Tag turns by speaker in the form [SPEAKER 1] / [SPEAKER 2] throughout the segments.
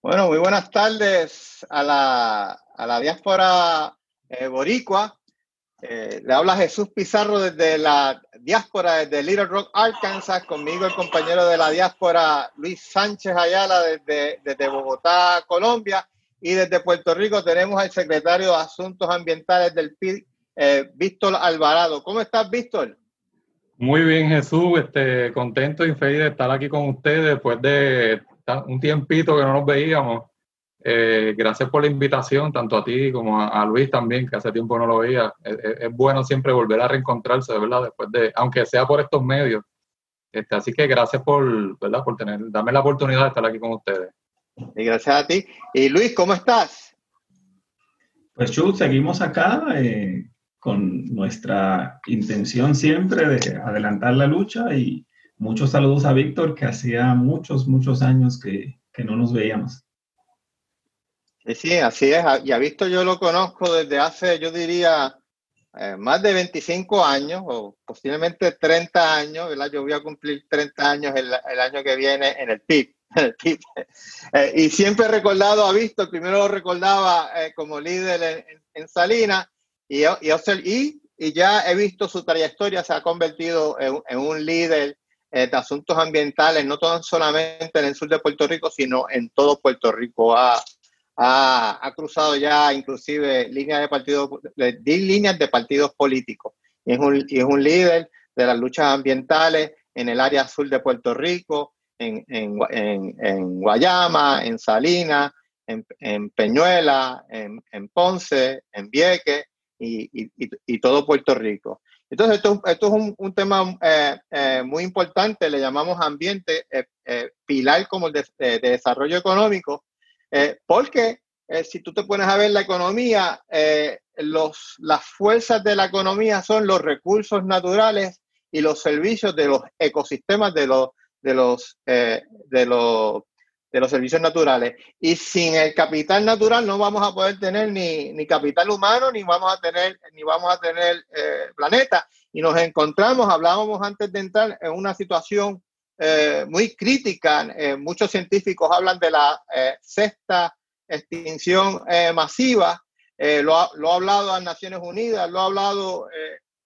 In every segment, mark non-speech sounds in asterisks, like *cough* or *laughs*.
[SPEAKER 1] Bueno, muy buenas tardes a la, a la diáspora eh, boricua. Eh, le habla Jesús Pizarro desde la diáspora, desde Little Rock, Arkansas, conmigo el compañero de la diáspora Luis Sánchez Ayala desde, desde Bogotá, Colombia, y desde Puerto Rico tenemos al secretario de Asuntos Ambientales del PIB, eh, Víctor Alvarado. ¿Cómo estás, Víctor?
[SPEAKER 2] Muy bien, Jesús, este, contento y feliz de estar aquí con ustedes después de un tiempito que no nos veíamos. Eh, gracias por la invitación, tanto a ti como a, Luis también, que hace tiempo no lo veía. Es, bueno siempre volver a reencontrarse, ¿verdad? Después de, aunque sea por estos medios. Este, así que gracias por, ¿verdad? por tener, darme la oportunidad de estar aquí con ustedes.
[SPEAKER 1] Y gracias a ti. Y Luis, ¿cómo estás?
[SPEAKER 3] Pues Chu, seguimos acá eh, con nuestra intención siempre de adelantar la lucha y muchos saludos a Víctor, que hacía muchos, muchos años que, que no nos veíamos.
[SPEAKER 1] Sí, así es. Y ha visto, yo lo conozco desde hace, yo diría, eh, más de 25 años o posiblemente 30 años, ¿verdad? Yo voy a cumplir 30 años el, año que viene en el PIB. *laughs* Eh, y siempre he recordado a Víctor, primero lo recordaba eh, como líder en, Salinas y, y, y, ya he visto su trayectoria, se ha convertido en, un líder de asuntos ambientales, no solamente en el sur de Puerto Rico, sino en todo Puerto Rico. Ha, ha, cruzado ya inclusive líneas de partidos, de, líneas de partidos políticos. Y es, un, es un líder de las luchas ambientales en el área sur de Puerto Rico, en, en, Guayama, en Salinas, en, Peñuela, en, Ponce, en Vieques y, todo Puerto Rico. Entonces, esto, esto es un, tema eh, eh, muy importante, le llamamos ambiente, eh, pilar como el de desarrollo económico, eh, porque eh, si tú te pones a ver la economía, eh, los, las fuerzas de la economía son los recursos naturales y los servicios de los ecosistemas de los, de los, de los, de los servicios naturales. Y sin el capital natural no vamos a poder tener ni, ni capital humano, ni vamos a tener, ni vamos a tener planeta. Y nos encontramos, hablábamos antes de entrar en una situación eh, muy crítica. Eh, muchos científicos hablan de la eh, sexta extinción masiva. Lo ha, lo, ha, hablado las Naciones Unidas, lo ha hablado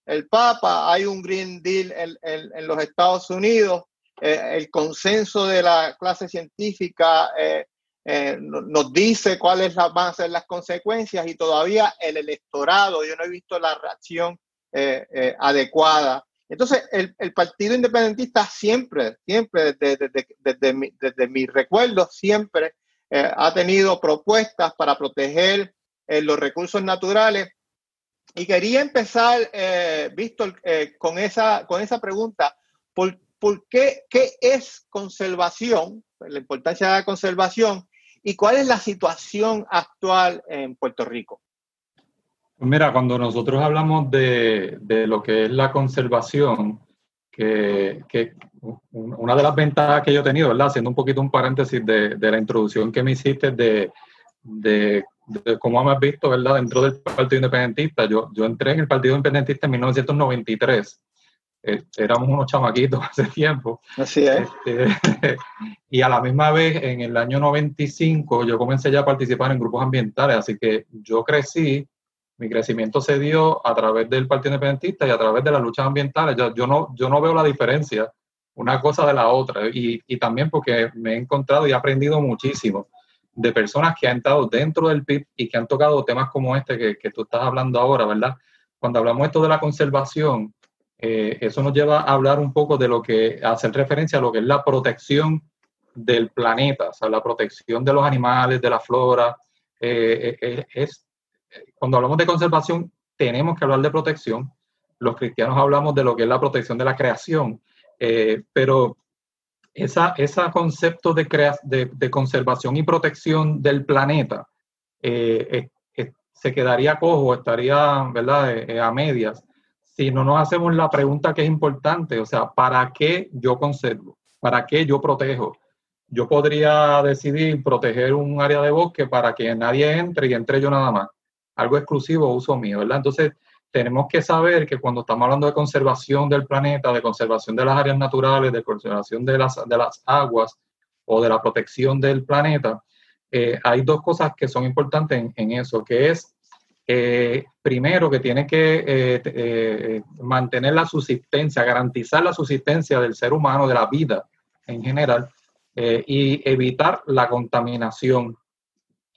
[SPEAKER 1] el Papa. Hay un Green Deal en, en, los Estados Unidos. El consenso de la clase científica nos dice cuáles van a ser las consecuencias y todavía el electorado, yo no he visto la reacción adecuada entonces, el, Partido Independentista siempre, siempre, desde, desde, desde, mis recuerdos, siempre eh, ha tenido propuestas para proteger eh, los recursos naturales. Y quería empezar, eh, Víctor, eh, con, esa, con esa pregunta. ¿Por, por qué, qué es conservación? La importancia de la conservación y cuál es la situación actual en Puerto Rico.
[SPEAKER 2] Mira, cuando nosotros hablamos de, lo que es la conservación, que, una de las ventajas que yo he tenido, ¿verdad? Haciendo un poquito un paréntesis de, la introducción que me hiciste de, de, cómo hemos visto, ¿verdad? Dentro del Partido Independentista, yo, yo entré en el Partido Independentista en 1993. Eh, éramos unos chamaquitos *laughs* hace tiempo.
[SPEAKER 1] Así es.
[SPEAKER 2] Este, *laughs* y a la misma vez, en el año 95, yo comencé ya a participar en grupos ambientales, así que yo crecí mi crecimiento se dio a través del Partido Independentista y a través de las luchas ambientales. Yo, yo, no, yo no veo la diferencia una cosa de la otra y, y, también porque me he encontrado y he aprendido muchísimo de personas que han estado dentro del PIB y que han tocado temas como este que, que tú estás hablando ahora, ¿verdad? Cuando hablamos esto de la conservación, eh, eso nos lleva a hablar un poco de lo que, a hacer referencia a lo que es la protección del planeta, o sea, la protección de los animales, de la flora, eh, eh, es cuando hablamos de conservación, tenemos que hablar de protección. Los cristianos hablamos de lo que es la protección de la creación, pero ese concepto de, de, conservación y protección del planeta se quedaría cojo, estaría ¿verdad? A medias, si no nos hacemos la pregunta que es importante, o sea, ¿para qué yo conservo? ¿Para qué yo protejo? Yo podría decidir proteger un área de bosque para que nadie entre y entre yo nada más algo exclusivo uso mío, ¿verdad? Entonces, tenemos que saber que cuando estamos hablando de conservación del planeta, de conservación de las áreas naturales, de conservación de las, de las aguas o de la protección del planeta, eh, hay dos cosas que son importantes en, eso, que es, eh, primero, que tiene que eh, mantener la subsistencia, garantizar la subsistencia del ser humano, de la vida en general, y evitar la contaminación.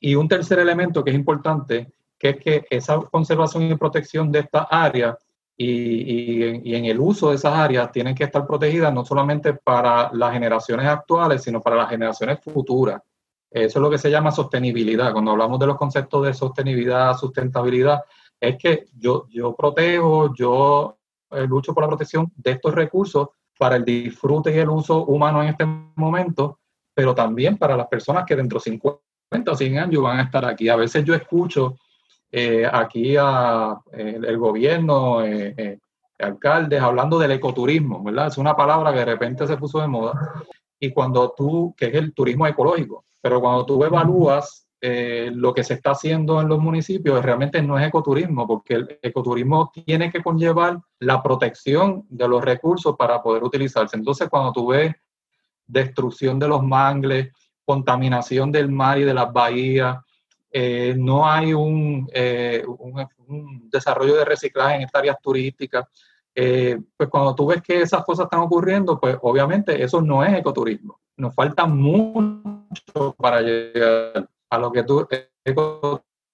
[SPEAKER 2] Y un tercer elemento que es importante que es que esa conservación y protección de estas áreas y, y, en el uso de esas áreas tienen que estar protegidas no solamente para las generaciones actuales, sino para las generaciones futuras. Eso es lo que se llama sostenibilidad. Cuando hablamos de los conceptos de sostenibilidad, sustentabilidad, es que yo, yo protejo, yo eh, lucho por la protección de estos recursos para el disfrute y el uso humano en este momento, pero también para las personas que dentro de 50 o 100 años van a estar aquí. A veces yo escucho eh, aquí a, eh, el gobierno, alcaldes, hablando del ecoturismo, ¿verdad? Es una palabra que de repente se puso de moda. Y cuando tú, que es el turismo ecológico, pero cuando tú evalúas lo que se está haciendo en los municipios, realmente no es ecoturismo, porque el ecoturismo tiene que conllevar la protección de los recursos para poder utilizarse. Entonces, cuando tú ves destrucción de los mangles, contaminación del mar y de las bahías, eh, no hay eh, un, desarrollo de reciclaje en estas áreas turísticas. Eh, pues cuando tú ves que esas cosas están ocurriendo, pues obviamente eso no es ecoturismo. Nos falta mucho para llegar a lo que tú,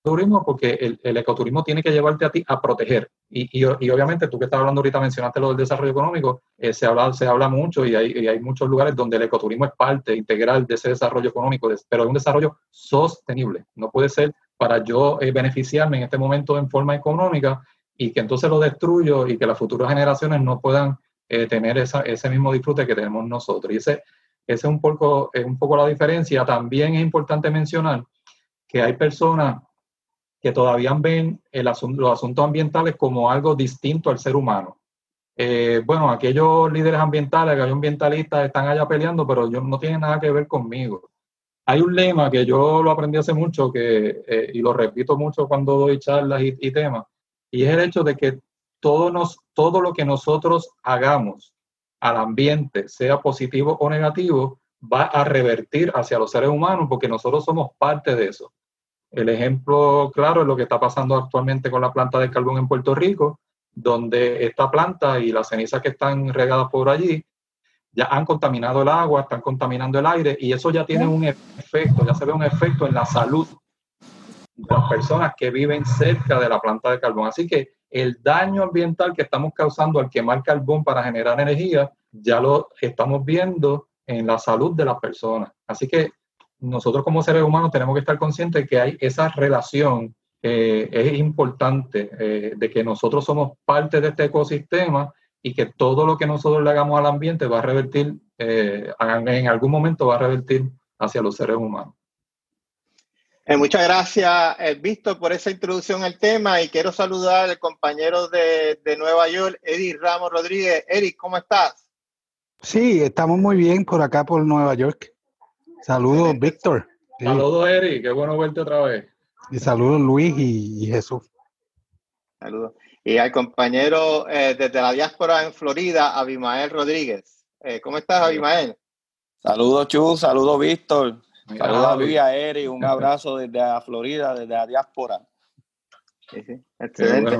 [SPEAKER 2] turismo porque el, el, ecoturismo tiene que llevarte a ti a proteger. Y, y, y, obviamente tú que estás hablando ahorita, mencionaste lo del desarrollo económico, eh, se, habla, se habla mucho y hay, y hay, muchos lugares donde el ecoturismo es parte integral de ese desarrollo económico, pero es un desarrollo sostenible. No puede ser para yo eh, beneficiarme en este momento en forma económica y que entonces lo destruyo y que las futuras generaciones no puedan eh, tener esa, ese mismo disfrute que tenemos nosotros. Y ese, ese es un poco, es un poco la diferencia. También es importante mencionar que hay personas que todavía ven el asunto, los asuntos ambientales como algo distinto al ser humano. Eh, bueno, aquellos líderes ambientales, aquellos ambientalistas están allá peleando, pero yo, no tienen nada que ver conmigo. Hay un lema que yo lo aprendí hace mucho que, eh, y lo repito mucho cuando doy charlas y, temas, y es el hecho de que todo, nos, todo lo que nosotros hagamos al ambiente, sea positivo o negativo, va a revertir hacia los seres humanos porque nosotros somos parte de eso. El ejemplo claro es lo que está pasando actualmente con la planta de carbón en Puerto Rico, donde esta planta y las cenizas que están regadas por allí ya han contaminado el agua, están contaminando el aire y eso ya tiene un efecto, ya se ve un efecto en la salud las personas que viven cerca de la planta de carbón. Así que el daño ambiental que estamos causando al quemar carbón para generar energía, ya lo estamos viendo en la salud de las personas. Así que nosotros como seres humanos tenemos que estar conscientes de que hay esa relación, eh, es importante, eh, de que nosotros somos parte de este ecosistema y que todo lo que nosotros le hagamos al ambiente va a revertir, eh, en algún momento va a revertir hacia los seres humanos.
[SPEAKER 1] Muchas gracias, Víctor, por esa introducción al tema y quiero saludar al compañero de, de Nueva York, Eric Ramos Rodríguez. Eric, ¿cómo estás?
[SPEAKER 4] Sí, estamos muy bien por acá, por Nueva York. Saludos, Víctor.
[SPEAKER 2] Saludos, Eric. Qué bueno verte otra vez.
[SPEAKER 4] Y saludos, Luis y, Jesús.
[SPEAKER 1] Saludos. Y al compañero eh, desde la diáspora en Florida, Abimael Rodríguez. Eh, ¿Cómo estás, Abimael?
[SPEAKER 5] Saludos, Chu. Saludos, Víctor. Saludos a Luis, a Eric. Un abrazo desde la Florida, desde la diáspora.
[SPEAKER 1] Sí, sí. Excelente.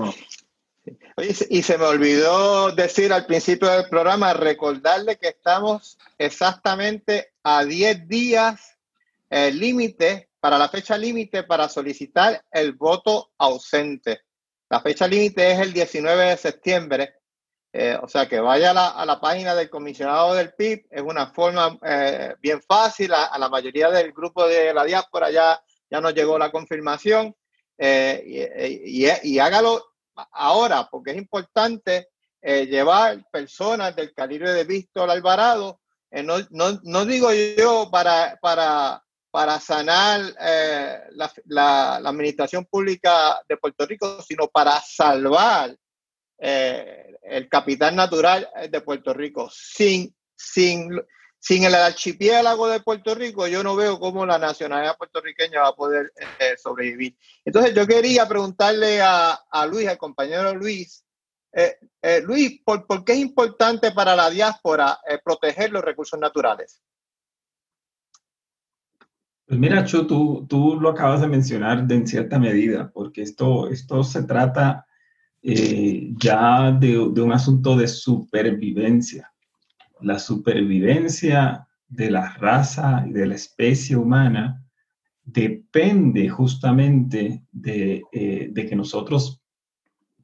[SPEAKER 1] y se me olvidó decir al principio del programa, recordarle que estamos exactamente a 10 días el eh, límite, para la fecha límite para solicitar el voto ausente. La fecha límite es el 19 de septiembre. Eh, o sea que vaya a la, página del comisionado del PIB, es una forma eh, bien fácil, a, la mayoría del grupo de la diáspora ya, ya nos llegó la confirmación y, y, hágalo ahora, porque es importante llevar personas del calibre de Víctor Alvarado eh, no, no, no, digo yo para, para, para sanar eh, la, la, la, administración pública de Puerto Rico, sino para salvar eh, el capital natural de Puerto Rico sin, sin, sin el archipiélago de Puerto Rico, yo no veo cómo la nacionalidad puertorriqueña va a poder eh, sobrevivir. Entonces, yo quería preguntarle a, a Luis, al compañero Luis, eh, Luis, ¿por, ¿por, qué es importante para la diáspora proteger los recursos naturales?
[SPEAKER 3] Pues mira, Chu, tú, tú lo acabas de mencionar de, en cierta medida, porque esto, esto se trata eh, ya de, un asunto de supervivencia. La supervivencia de la raza y de la especie humana depende justamente de, eh, que nosotros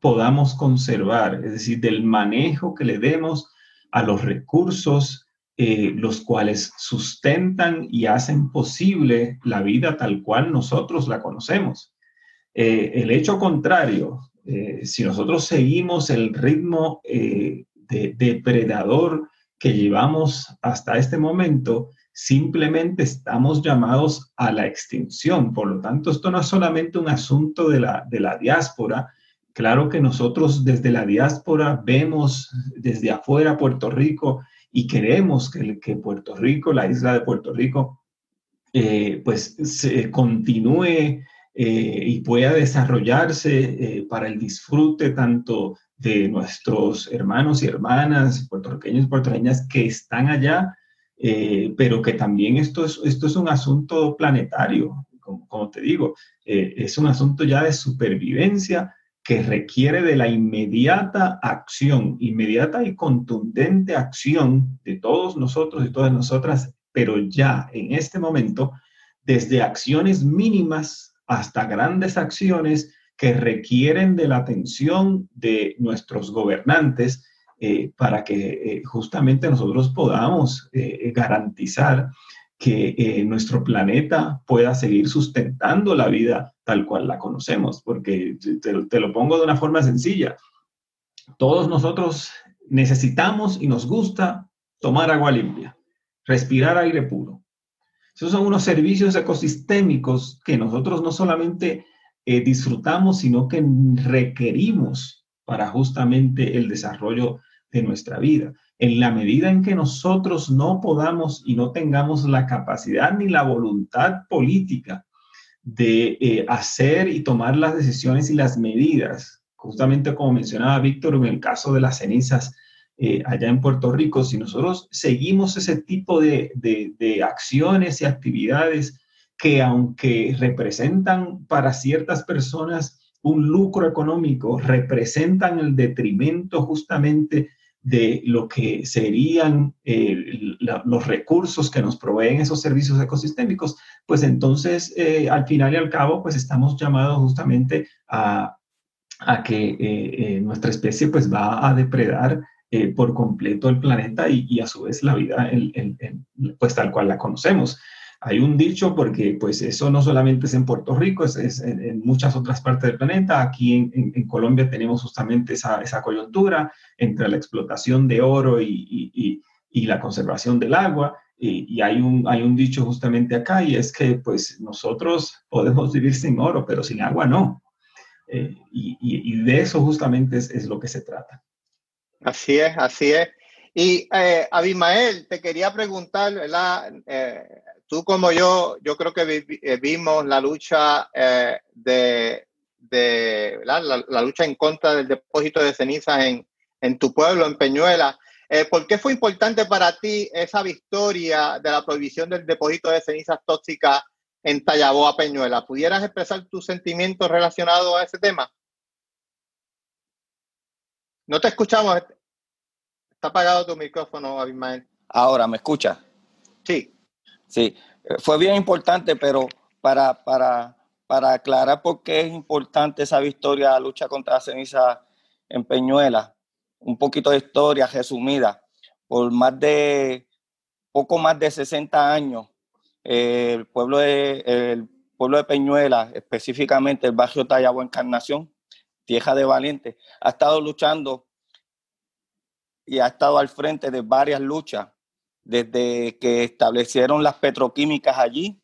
[SPEAKER 3] podamos conservar, es decir, del manejo que le demos a los recursos eh, los cuales sustentan y hacen posible la vida tal cual nosotros la conocemos. El hecho contrario, eh, si nosotros seguimos el ritmo eh, de depredador que llevamos hasta este momento, simplemente estamos llamados a la extinción. Por lo tanto, esto no es solamente un asunto de la, de la diáspora, Claro que nosotros desde la diáspora vemos desde afuera Puerto Rico y queremos que, que Puerto Rico, la isla de Puerto Rico, eh, pues se continúe eh, y pueda desarrollarse eh, para el disfrute tanto de nuestros hermanos y hermanas puertorriqueños y puertorriqueñas que están allá, eh, pero que también esto es, esto es un asunto planetario, como, como te digo, es un asunto ya de supervivencia que requiere de la inmediata acción, inmediata y contundente acción de todos nosotros y todas nosotras, pero ya en este momento, desde acciones mínimas hasta grandes acciones que requieren de la atención de nuestros gobernantes eh, para que eh, justamente nosotros podamos eh, garantizar que nuestro planeta pueda seguir sustentando la vida tal cual la conocemos, porque te, lo pongo de una forma sencilla. Todos nosotros necesitamos y nos gusta tomar agua limpia, respirar aire puro. Esos son unos servicios ecosistémicos que nosotros no solamente eh, disfrutamos, sino que requerimos para justamente el desarrollo de nuestra vida. En la medida en que nosotros no podamos y no tengamos la capacidad ni la voluntad política de eh, hacer y tomar las decisiones y las medidas, justamente como mencionaba Víctor en el caso de las cenizas eh, allá en Puerto Rico, si nosotros seguimos ese tipo de, de, acciones y actividades que aunque representan para ciertas personas un lucro económico, representan el detrimento justamente de lo que serían eh, los recursos que nos proveen esos servicios ecosistémicos, pues entonces eh, al final y al cabo pues estamos llamados justamente a, a que nuestra especie pues va a depredar eh, por completo el planeta y, y, a su vez la vida pues tal cual la conocemos. Hay un dicho porque pues eso no solamente es en Puerto Rico, es, es en, en, muchas otras partes del planeta. Aquí en, en, en Colombia tenemos justamente esa, esa, coyuntura entre la explotación de oro y, y, y la conservación del agua. Y, hay, un, hay un dicho justamente acá y es que pues nosotros podemos vivir sin oro, pero sin agua no. Eh, y, de eso justamente es, es, lo que se trata.
[SPEAKER 1] Así es, así es. Y eh, Abimael, te quería preguntar, ¿verdad? Eh, tú como yo, yo creo que vi, eh, vimos la lucha eh, de, de la, lucha en contra del depósito de cenizas en, en tu pueblo, en Peñuela. Eh, ¿Por qué fue importante para ti esa victoria de la prohibición del depósito de cenizas tóxicas en Tallaboa, Peñuela? ¿Pudieras expresar tus sentimientos relacionados a ese tema? No te escuchamos. Está apagado tu micrófono, Abimael.
[SPEAKER 5] Ahora, ¿me escucha?
[SPEAKER 1] Sí.
[SPEAKER 5] Sí, eh, fue bien importante, pero para, para, para aclarar por qué es importante esa victoria, la lucha contra la ceniza en Peñuela, un poquito de historia resumida. Por más de, poco más de 60 años, eh, el, pueblo de, el pueblo de Peñuela, específicamente el barrio Tallabo Encarnación, Tierra de Valiente, ha estado luchando y ha estado al frente de varias luchas desde que establecieron las petroquímicas allí,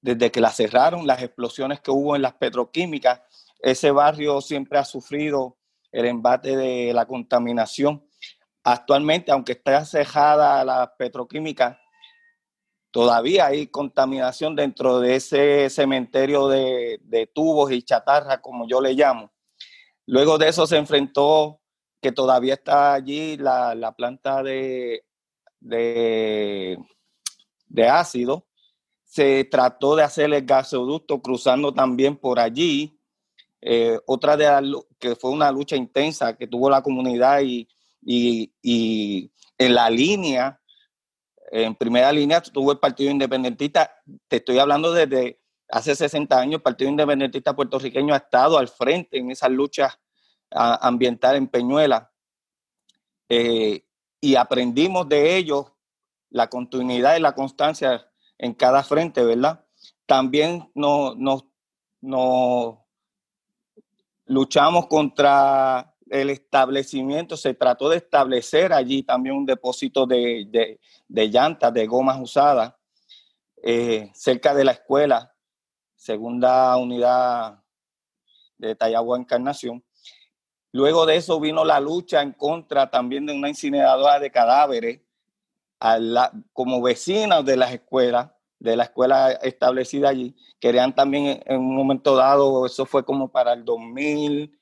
[SPEAKER 5] desde que las cerraron, las explosiones que hubo en las petroquímicas, ese barrio siempre ha sufrido el embate de la contaminación. Actualmente, aunque está cerrada la petroquímica, todavía hay contaminación dentro de ese cementerio de, de tubos y chatarra, como yo le llamo. Luego de eso se enfrentó que todavía está allí la, la planta de, de, ácido. Se trató de hacer el gasoducto cruzando también por allí. Eh, otra de que fue una lucha intensa que tuvo la comunidad y, y, y en la línea, en primera línea tuvo el Partido Independentista, te estoy hablando desde hace 60 años, el Partido Independentista puertorriqueño ha estado al frente en esas luchas ambientales en Peñuela. Eh, y aprendimos de ellos la continuidad y la constancia en cada frente, ¿verdad? También nos, luchamos contra el establecimiento, se trató de establecer allí también un depósito de, de, de llantas, de gomas usadas, eh, cerca de la escuela, segunda unidad de Tayagua Encarnación. Luego de eso vino la lucha en contra también de una incineradora de cadáveres a la- como vecinas de las escuelas, de la escuela establecida allí. Querían también en un momento dado, eso fue como para el 2000,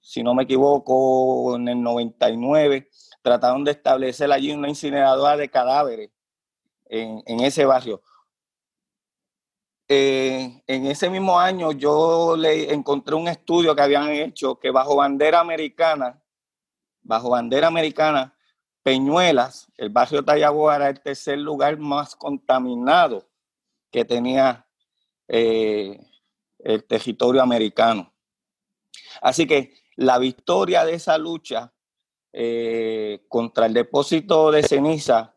[SPEAKER 5] si no me equivoco, en el 99, trataron de establecer allí una incineradora de cadáveres en, en ese barrio. Eh, en ese mismo año yo le encontré un estudio que habían hecho que bajo bandera americana, bajo bandera americana, Peñuelas, el barrio Tallaboa era el tercer lugar más contaminado que tenía eh, el territorio americano. Así que la victoria de esa lucha eh, contra el depósito de ceniza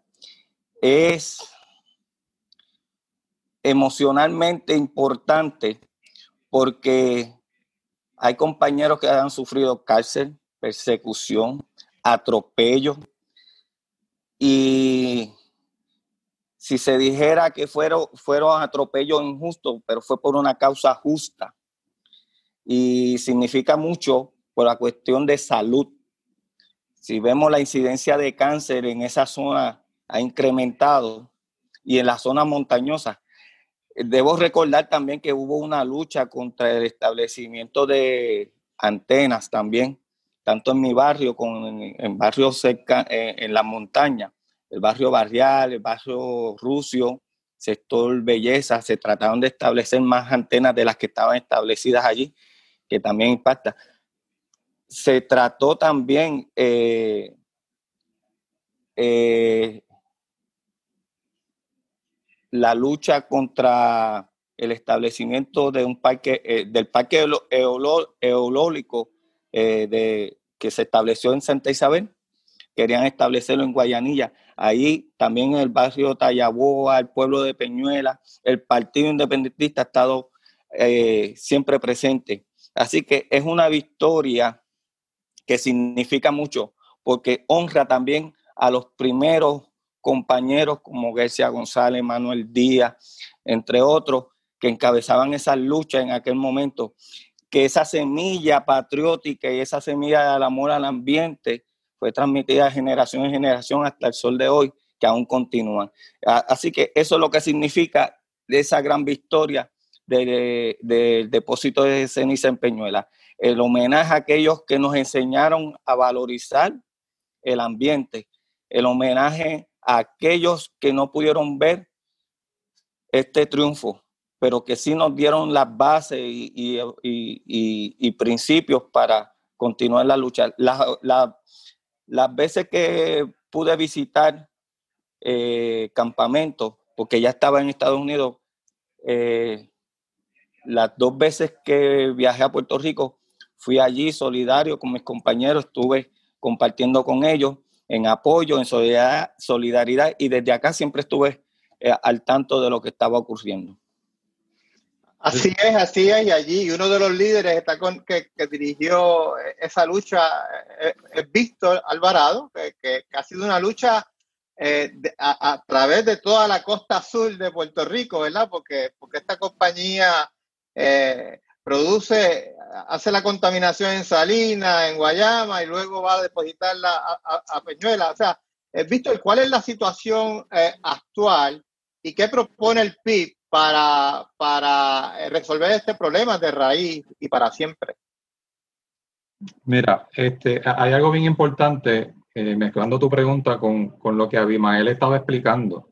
[SPEAKER 5] es emocionalmente importante porque hay compañeros que han sufrido cárcel, persecución, atropello y si se dijera que fueron, fueron atropellos injustos, pero fue por una causa justa y significa mucho por la cuestión de salud. Si vemos la incidencia de cáncer en esa zona ha incrementado y en la zona montañosa. Debo recordar también que hubo una lucha contra el establecimiento de antenas también, tanto en mi barrio como en, en barrios cerca, en, en la montaña, el barrio barrial, el barrio Rusio, sector Belleza, se trataron de establecer más antenas de las que estaban establecidas allí, que también impacta. Se trató también eh, eh, la lucha contra el establecimiento de un parque, eh, del parque eológico eh, que se estableció en Santa Isabel. Querían establecerlo en Guayanilla. Ahí también en el barrio Tallaboa, el pueblo de Peñuela, el Partido Independentista ha estado eh, siempre presente. Así que es una victoria que significa mucho porque honra también a los primeros compañeros como García González, Manuel Díaz, entre otros, que encabezaban esas luchas en aquel momento, que esa semilla patriótica y esa semilla del amor al ambiente fue transmitida de generación en generación hasta el sol de hoy, que aún continúan. Así que eso es lo que significa esa gran victoria del de, del depósito de ceniza en Peñuela. El homenaje a aquellos que nos enseñaron a valorizar el ambiente, el homenaje a aquellos que no pudieron ver este triunfo, pero que sí nos dieron las bases y, y- y- principios para continuar la lucha. La- la- las veces que pude visitar eh, campamentos, porque ya estaba en Estados Unidos, eh, las dos veces que viajé a Puerto Rico, fui allí solidario con mis compañeros, estuve compartiendo con ellos en apoyo, en solidaridad, solidaridad y desde acá siempre estuve eh, al tanto de lo que estaba ocurriendo.
[SPEAKER 1] Así es, así es, y allí uno de los líderes que, dirigió esa lucha eh, es Víctor Alvarado, que ha sido una lucha eh, de- a, a través de toda la costa sur de Puerto Rico, ¿verdad? Porque, porque esta compañía eh, produce, hace la contaminación en Salinas, en Guayama, y luego va a depositarla a, a- Peñuela. O sea, eh, Víctor, ¿cuál es la situación eh, actual? ¿Y qué propone el PIB para, para eh, resolver este problema de raíz y para siempre?
[SPEAKER 2] Mira, este, hay algo bien importante, mezclando tu pregunta con, con lo que Abimael estaba explicando.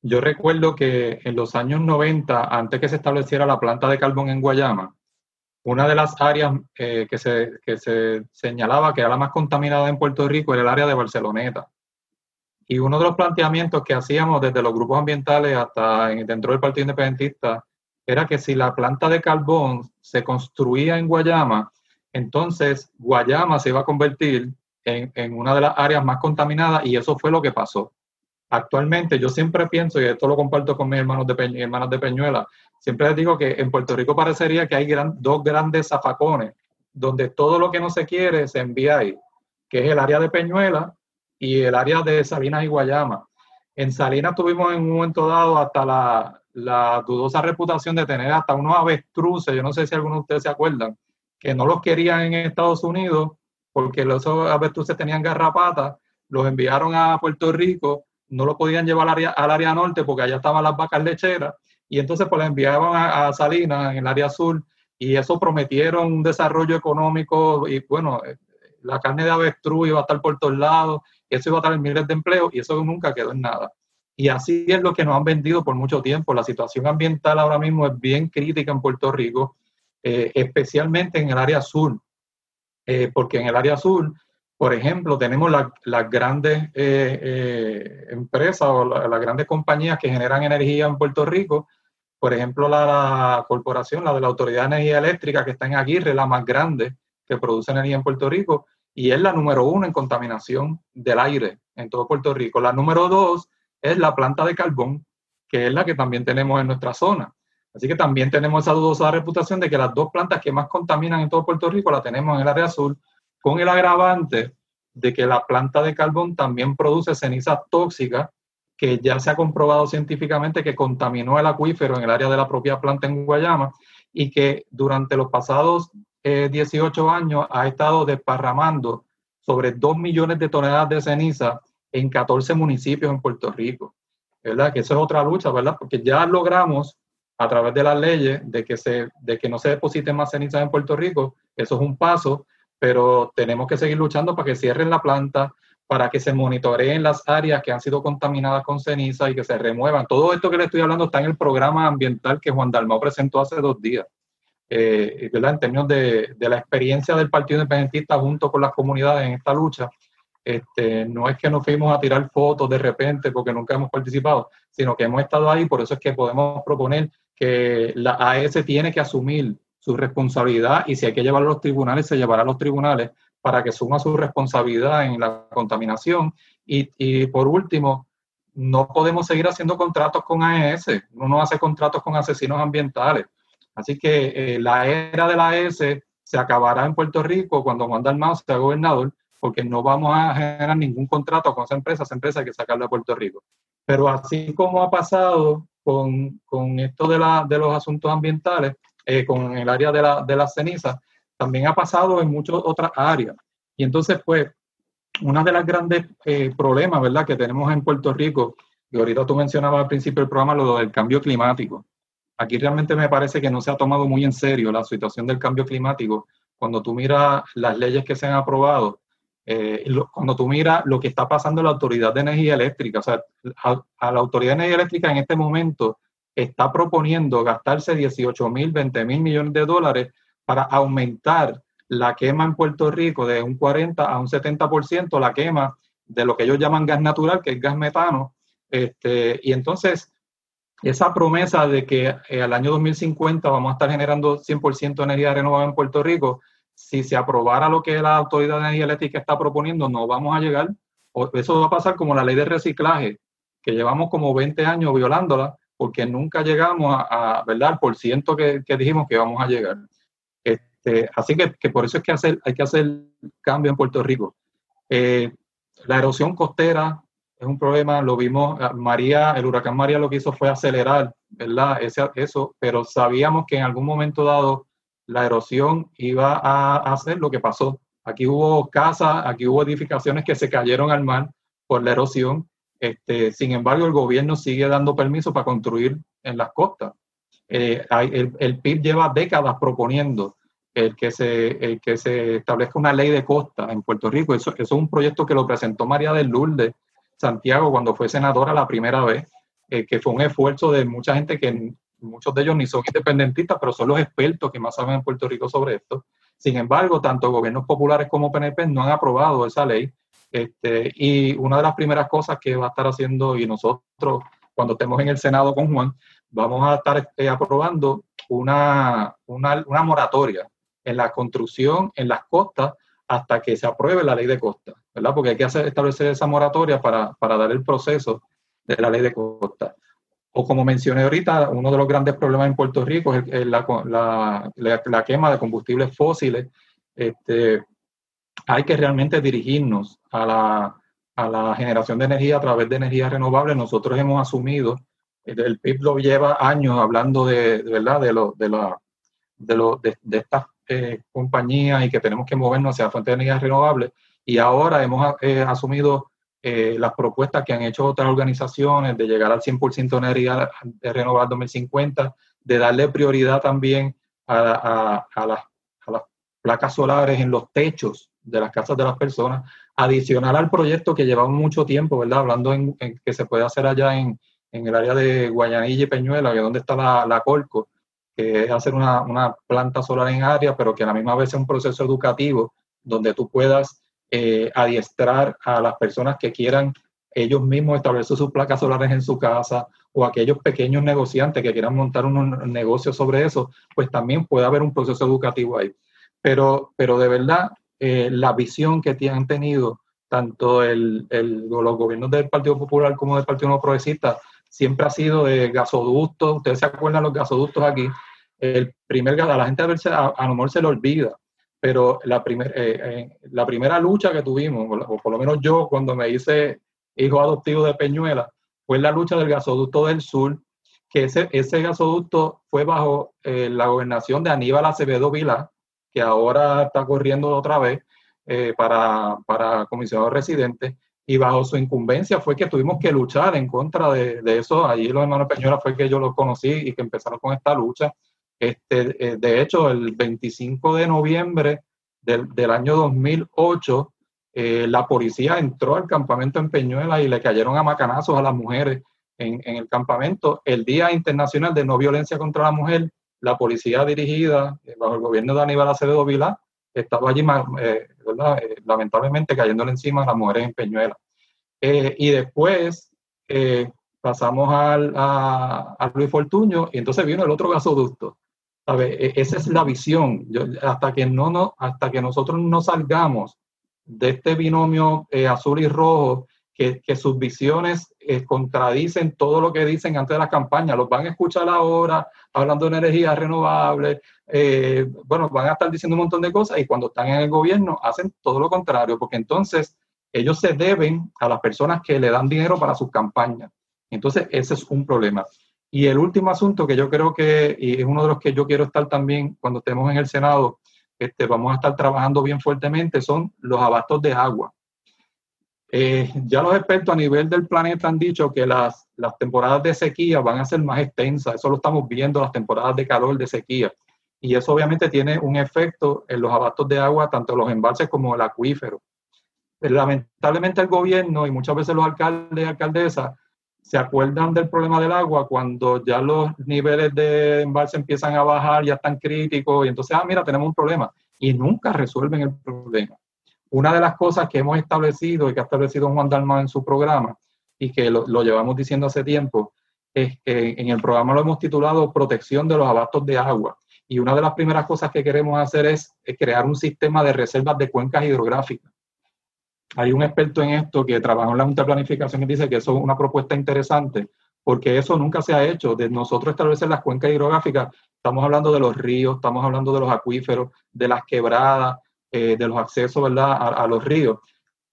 [SPEAKER 2] Yo recuerdo que en los años 90, antes que se estableciera la planta de carbón en Guayama, una de las áreas eh, que, se, que se señalaba que era la más contaminada en Puerto Rico era el área de Barceloneta. Y uno de los planteamientos que hacíamos desde los grupos ambientales hasta dentro del Partido Independentista era que si la planta de carbón se construía en Guayama, entonces Guayama se iba a convertir en, en, una de las áreas más contaminadas y eso fue lo que pasó. Actualmente yo siempre pienso, y esto lo comparto con mis hermanos de, Peñuela, hermanas de Peñuela, siempre les digo que en Puerto Rico parecería que hay gran, dos grandes zafacones, donde todo lo que no se quiere se envía ahí, que es el área de Peñuela y el área de Salinas y Guayama. En Salinas tuvimos en un momento dado hasta la, dudosa reputación de tener hasta unos avestruces, yo no sé si algunos de ustedes se acuerdan, que no los querían en Estados Unidos porque los avestruces tenían garrapatas, los enviaron a Puerto Rico no lo podían llevar al área, al área norte porque allá estaban las vacas lecheras y entonces pues las enviaban a, Salinas en el área sur y eso prometieron un desarrollo económico y bueno, eh, la carne de avestruz iba a estar por todos lados, eso iba a traer miles de empleos y eso nunca quedó en nada. Y así es lo que nos han vendido por mucho tiempo. La situación ambiental ahora mismo es bien crítica en Puerto Rico, eh, especialmente en el área sur, eh, porque en el área sur por ejemplo, tenemos las grandes empresas o las grandes compañías que generan energía en Puerto Rico. Por ejemplo, la, corporación, la de la Autoridad de Energía Eléctrica, que está en Aguirre, la más grande que produce energía en Puerto Rico, y es la número uno en contaminación del aire en todo Puerto Rico. La número dos es la planta de carbón, que es la que también tenemos en nuestra zona. Así que también tenemos esa dudosa reputación de que las dos plantas que más contaminan en todo Puerto Rico la tenemos en el área azul con el agravante de que la planta de carbón también produce ceniza tóxica que ya se ha comprobado científicamente que contaminó el acuífero en el área de la propia planta en Guayama y que durante los pasados 18 eh, años ha estado desparramando sobre 2 millones de toneladas de ceniza en 14 municipios en Puerto Rico. ¿Verdad? Que eso es otra lucha, ¿verdad? Porque ya logramos a través de las leyes de que, se, de que no se depositen más cenizas en Puerto Rico, eso es un paso, pero tenemos que seguir luchando para que cierren la planta, para que se monitoreen las áreas que han sido contaminadas con ceniza y que se remuevan. Todo esto que le estoy hablando está en el programa ambiental que Juan Dalmau presentó hace dos días. Eh, en términos de, de, la experiencia del Partido Independentista junto con las comunidades en esta lucha, este, no es que nos fuimos a tirar fotos de repente porque nunca hemos participado, sino que hemos estado ahí, por eso es que podemos proponer que la AES tiene que asumir su responsabilidad y si hay que llevarlo a los tribunales, se llevará a los tribunales para que suma su responsabilidad en la contaminación. Y, por último, no podemos seguir haciendo contratos con AES, uno no hace contratos con asesinos ambientales. Así que eh, la era de la AES se acabará en Puerto Rico cuando Juan Dalmau sea gobernador, porque no vamos a generar ningún contrato con esa empresa, esa empresa hay que sacarla de Puerto Rico. Pero así como ha pasado con, con esto de, la, de los asuntos ambientales, eh, con el área de la, de la ceniza, también ha pasado en muchas otras áreas. Y entonces, pues, una de las grandes eh, problemas, ¿verdad?, que tenemos en Puerto Rico, y ahorita tú mencionabas al principio del programa lo del cambio climático. Aquí realmente me parece que no se ha tomado muy en serio la situación del cambio climático. Cuando tú miras las leyes que se han aprobado, eh, cuando tú miras lo que está pasando en la Autoridad de Energía Eléctrica, o sea, a la Autoridad de Energía Eléctrica en este momento está proponiendo gastarse 18 mil, 20 mil millones de dólares para aumentar la quema en Puerto Rico de un 40 a un 70%, la quema de lo que ellos llaman gas natural, que es gas metano. Este, y entonces, esa promesa de que eh, al año 2050 vamos a estar generando 100% de energía renovable en Puerto Rico, si se aprobara lo que la Autoridad de Energía Eléctrica está proponiendo, no vamos a llegar. Eso va a pasar como la ley de reciclaje, que llevamos como 20 años violándola, porque nunca llegamos a, ¿verdad? por ciento que, dijimos que íbamos a llegar. Este, así que, que, por eso es que hacer, hay que hacer cambio en Puerto Rico. Eh, la erosión costera es un problema, lo vimos, María, el huracán María lo que hizo fue acelerar, ¿verdad? Eso, pero sabíamos que en algún momento dado la erosión iba a hacer lo que pasó. Aquí hubo casas, aquí hubo edificaciones que se cayeron al mar por la erosión Este, sin embargo, el gobierno sigue dando permiso para construir en las costas. Eh, el, PIB lleva décadas proponiendo el que, se, el que se establezca una ley de costa en Puerto Rico. Eso, eso, es un proyecto que lo presentó María del Lourdes Santiago cuando fue senadora la primera vez, eh, que fue un esfuerzo de mucha gente que muchos de ellos ni son independentistas, pero son los expertos que más saben en Puerto Rico sobre esto. Sin embargo, tanto gobiernos populares como PNP no han aprobado esa ley. Este, y una de las primeras cosas que va a estar haciendo, y nosotros cuando estemos en el Senado con Juan, vamos a estar eh, aprobando una, una, una, moratoria en la construcción en las costas hasta que se apruebe la ley de costas, ¿verdad? Porque hay que hacer, establecer esa moratoria para, para dar el proceso de la ley de costas. O como mencioné ahorita, uno de los grandes problemas en Puerto Rico es, la, la, la, quema de combustibles fósiles. Este, hay que realmente dirigirnos a la, a la generación de energía a través de energías renovables. Nosotros hemos asumido el PIB lo lleva años hablando de, verdad de lo, de la de, lo, de, estas eh, compañías y que tenemos que movernos hacia fuentes de energía renovables y ahora hemos eh, asumido eh, las propuestas que han hecho otras organizaciones de llegar al 100% de energía renovable 2050, de darle prioridad también a, a, las, a, las, placas solares en los techos de las casas de las personas, adicional al proyecto que llevamos mucho tiempo, ¿verdad? Hablando en que se puede hacer allá en, en el área de Guayanilla y Peñuela, que es donde está la, la Colco, que es hacer una, una, planta solar en área, pero que a la misma vez es un proceso educativo donde tú puedas eh, adiestrar a las personas que quieran ellos mismos establecer sus placas solares en su casa o aquellos pequeños negociantes que quieran montar un negocio sobre eso, pues también puede haber un proceso educativo ahí. Pero, pero de verdad, eh, la visión que han tenido tanto el, el, los gobiernos del Partido Popular como del Partido No Progresista siempre ha sido de gasoductos. Ustedes se acuerdan los gasoductos aquí. El primer, la gente a, verse, a, a lo mejor se le olvida, pero la, primer, eh, eh, la primera lucha que tuvimos, o por lo menos yo cuando me hice hijo adoptivo de Peñuela, fue la lucha del gasoducto del sur, que ese, ese gasoducto fue bajo eh, la gobernación de Aníbal Acevedo Vila, que ahora está corriendo otra vez eh, para, para comisionado residente, y bajo su incumbencia fue que tuvimos que luchar en contra de, de eso. Allí los hermanos Peñuela fue que yo los conocí y que empezaron con esta lucha. Este, eh, de hecho, el 25 de noviembre del, del año 2008, eh, la policía entró al campamento en Peñuela y le cayeron a macanazos a las mujeres en, en, el campamento. El Día Internacional de No Violencia contra la Mujer, la policía dirigida eh, bajo el gobierno de Aníbal Acevedo Vilá estaba allí, lamentablemente, cayéndole encima a las mujeres en Peñuela. Y después pasamos al, a, Luis Fortuño y entonces vino el otro gasoducto. E, esa es la visión. Hasta, que no, no, hasta que nosotros no salgamos de este binomio eh, azul y rojo, que, que sus visiones eh, contradicen todo lo que dicen antes de la campaña. Los van a escuchar ahora hablando de energía renovable, eh, bueno, van a estar diciendo un montón de cosas y cuando están en el gobierno hacen todo lo contrario, porque entonces ellos se deben a las personas que le dan dinero para sus campañas. Entonces, ese es un problema. Y el último asunto que yo creo que, es uno de los que yo quiero estar también cuando estemos en el Senado, este, vamos a estar trabajando bien fuertemente, son los abastos de agua. Eh, ya los expertos a nivel del planeta han dicho que las, las temporadas de sequía van a ser más extensas, eso lo estamos viendo, las temporadas de calor, de sequía. Y eso obviamente tiene un efecto en los abastos de agua, tanto los embalses como el acuífero. Lamentablemente el gobierno y muchas veces los alcaldes y alcaldesas se acuerdan del problema del agua cuando ya los niveles de embalse empiezan a bajar, ya están críticos, y entonces, ah, mira, tenemos un problema. Y nunca resuelven el problema. Una de las cosas que hemos establecido y que ha establecido Juan Dalma en su programa, y que lo, lo llevamos diciendo hace tiempo, es que en el programa lo hemos titulado Protección de los abastos de agua. Y una de las primeras cosas que queremos hacer es, crear un sistema de reservas de cuencas hidrográficas. Hay un experto en esto que trabajó en la Junta de Planificación y dice que eso es una propuesta interesante, porque eso nunca se ha hecho. De nosotros establecer las cuencas hidrográficas, estamos hablando de los ríos, estamos hablando de los acuíferos, de las quebradas, eh, de los accesos ¿verdad? A, los ríos,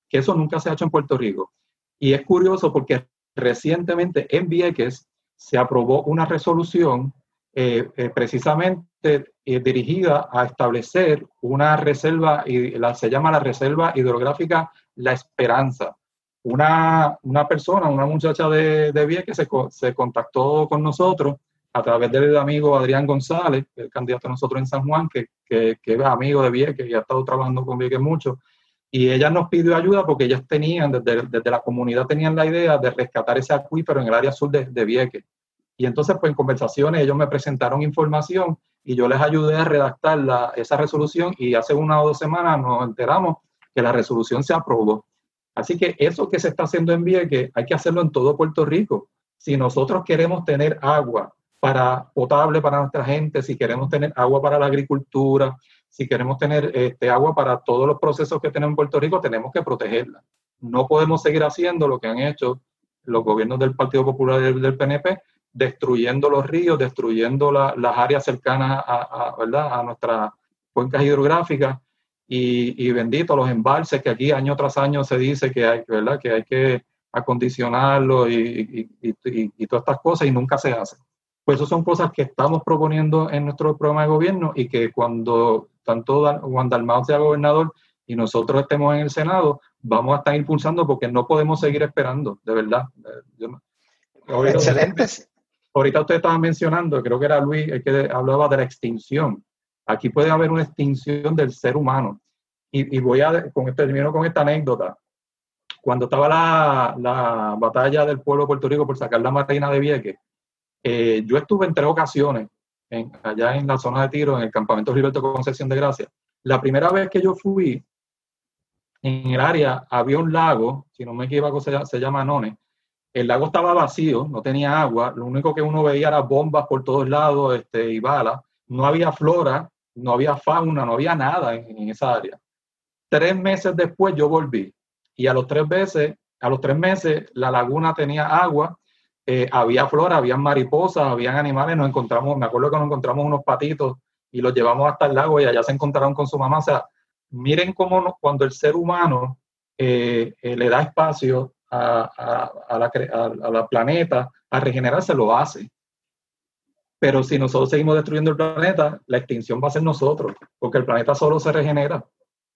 [SPEAKER 2] que eso nunca se ha hecho en Puerto Rico. Y es curioso porque recientemente en Vieques se aprobó una resolución eh, eh, precisamente dirigida a establecer una reserva, y se llama la Reserva Hidrográfica La Esperanza, una, una persona, una muchacha de, de Vieques se, co- se contactó con nosotros a través del amigo Adrián González, el candidato a nosotros en San Juan, que, que, que es amigo de Vieques y ha estado trabajando con Vieques mucho. Y ella nos pidió ayuda porque ellas tenían, desde, desde la comunidad tenían la idea de rescatar ese acuífero en el área sur de, de Vieques. Y entonces, pues en conversaciones, ellos me presentaron información y yo les ayudé a redactar la, esa resolución y hace una o dos semanas nos enteramos que la resolución se aprobó. Así que eso que se está haciendo en Vieques hay que hacerlo en todo Puerto Rico. Si nosotros queremos tener agua para potable para nuestra gente, si queremos tener agua para la agricultura, si queremos tener este, agua para todos los procesos que tenemos en Puerto Rico, tenemos que protegerla. No podemos seguir haciendo lo que han hecho los gobiernos del Partido Popular y del, PNP, destruyendo los ríos, destruyendo la- las áreas cercanas a- ¿verdad? a nuestras cuencas hidrográficas y, y bendito los embalses que aquí año tras año se dice que hay, ¿verdad? Que hay que acondicionarlo y, y, y- todas estas cosas y nunca se hace. Pues eso son cosas que estamos proponiendo en nuestro programa de gobierno y que cuando tanto Juan Dalmau sea gobernador y nosotros estemos en el Senado, vamos a estar impulsando porque no podemos seguir esperando, de verdad. Yo no- ahorita-
[SPEAKER 1] Excelentes.
[SPEAKER 2] Ahorita usted estaba mencionando, creo que era Luis el que hablaba de la extinción. Aquí puede haber una extinción del ser humano. Y, y voy a, con, termino con esta anécdota. Cuando estaba la, la batalla del pueblo de Puerto Rico por sacar la Marina de Vieques, eh, yo estuve en tres ocasiones en- allá en la zona de tiro, en el campamento Gilberto Concepción de Gracia. La primera vez que yo fui, en el área había un lago, si no me equivoco, se, se llama None. El lago estaba vacío, no tenía agua, lo único que uno veía era bombas por todos lados este, y balas. No había flora, no había fauna, no había nada en, esa área. Tres meses después yo volví y a los tres meses, a los tres meses la laguna tenía agua, eh, había flora, había mariposas, habían animales, nos encontramos, me acuerdo que nos encontramos unos patitos y los llevamos hasta el lago y allá se encontraron con su mamá. O sea, miren cómo cuando el ser humano eh, eh, le da espacio a, la, a la planeta a regenerarse, lo hace. Pero si nosotros seguimos destruyendo el planeta, la extinción va a ser nosotros, porque el planeta solo se regenera.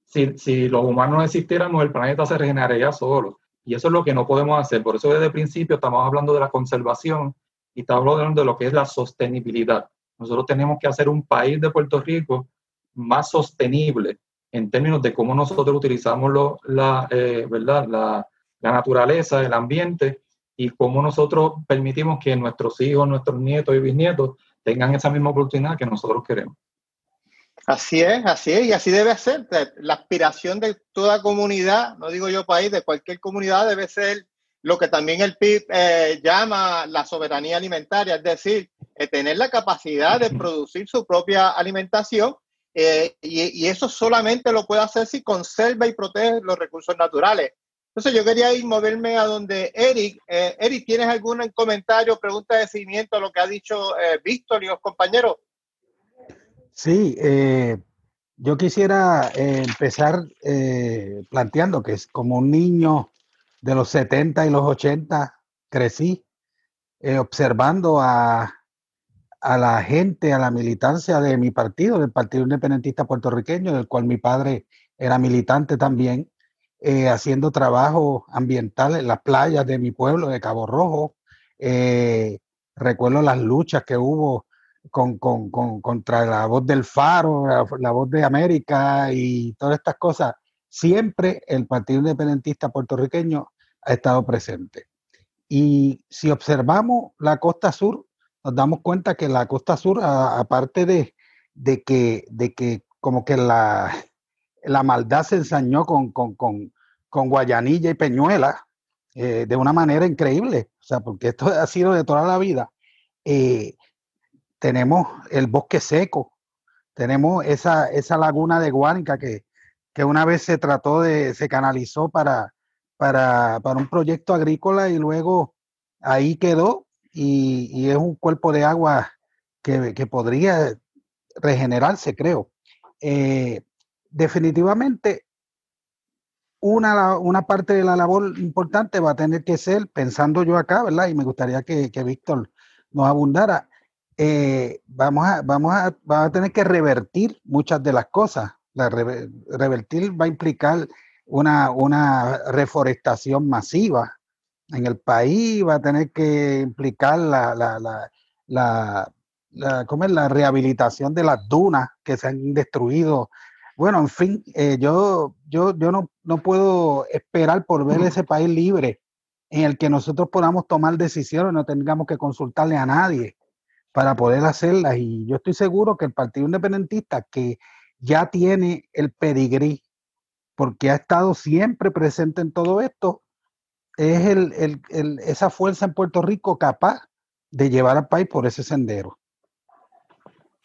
[SPEAKER 2] Si, si los humanos no existiéramos, el planeta se regeneraría solo. Y eso es lo que no podemos hacer. Por eso desde el principio estamos hablando de la conservación y estamos hablando de lo que es la sostenibilidad. Nosotros tenemos que hacer un país de Puerto Rico más sostenible en términos de cómo nosotros utilizamos lo- la, eh, ¿verdad? La, la naturaleza, el ambiente y cómo nosotros permitimos que nuestros hijos, nuestros nietos y bisnietos tengan esa misma oportunidad que nosotros queremos.
[SPEAKER 1] Así es, así es, y así debe ser. La aspiración de toda comunidad, no digo yo país, de cualquier comunidad debe ser lo que también el PIB eh, llama la soberanía alimentaria, es decir, eh, tener la capacidad de producir su propia alimentación eh, y, y eso solamente lo puede hacer si conserva y protege los recursos naturales. Entonces yo quería ir moverme a donde Eric. Eh, Eric, ¿tienes algún comentario, pregunta de seguimiento a lo que ha dicho eh, Víctor y los compañeros?
[SPEAKER 4] Sí, eh, yo quisiera eh, empezar planteando que es como un niño de los 70 y los 80 crecí observando a, a la gente, a la militancia de mi partido, del Partido Independentista Puertorriqueño, del cual mi padre era militante también, eh, haciendo trabajo ambiental en las playas de mi pueblo, de Cabo Rojo. Eh, recuerdo las luchas que hubo con, con, con, contra la voz del Faro, la, la, voz de América y todas estas cosas, siempre el Partido Independentista puertorriqueño ha estado presente. Y si observamos la costa sur, nos damos cuenta que la costa sur, aparte de, de, que, de que como que la, la maldad se ensañó con, con, con, con Guayanilla y Peñuela eh, de una manera increíble, o sea, porque esto ha sido de toda la vida. Eh, tenemos el bosque seco, tenemos esa, esa laguna de Guánica que, que una vez se trató de, se canalizó para, para, para un proyecto agrícola y luego ahí quedó y, y es un cuerpo de agua que, que podría regenerarse, creo. Eh, definitivamente, una, una parte de la labor importante va a tener que ser, pensando yo acá, ¿verdad? Y me gustaría que, que Víctor nos abundara, eh, vamos, a, vamos, a, vamos a tener que revertir muchas de las cosas. La re, revertir va a implicar una, una reforestación masiva en el país, va a tener que implicar la, la, la, ¿cómo es? la rehabilitación de las dunas que se han destruido. Bueno, en fin, eh, yo, yo, yo no, no puedo esperar por ver ese país libre en el que nosotros podamos tomar decisiones, no tengamos que consultarle a nadie para poder hacerlas. Y yo estoy seguro que el Partido Independentista, que ya tiene el pedigrí, porque ha estado siempre presente en todo esto, es el, el, el, esa fuerza en Puerto Rico capaz de llevar al país por ese sendero.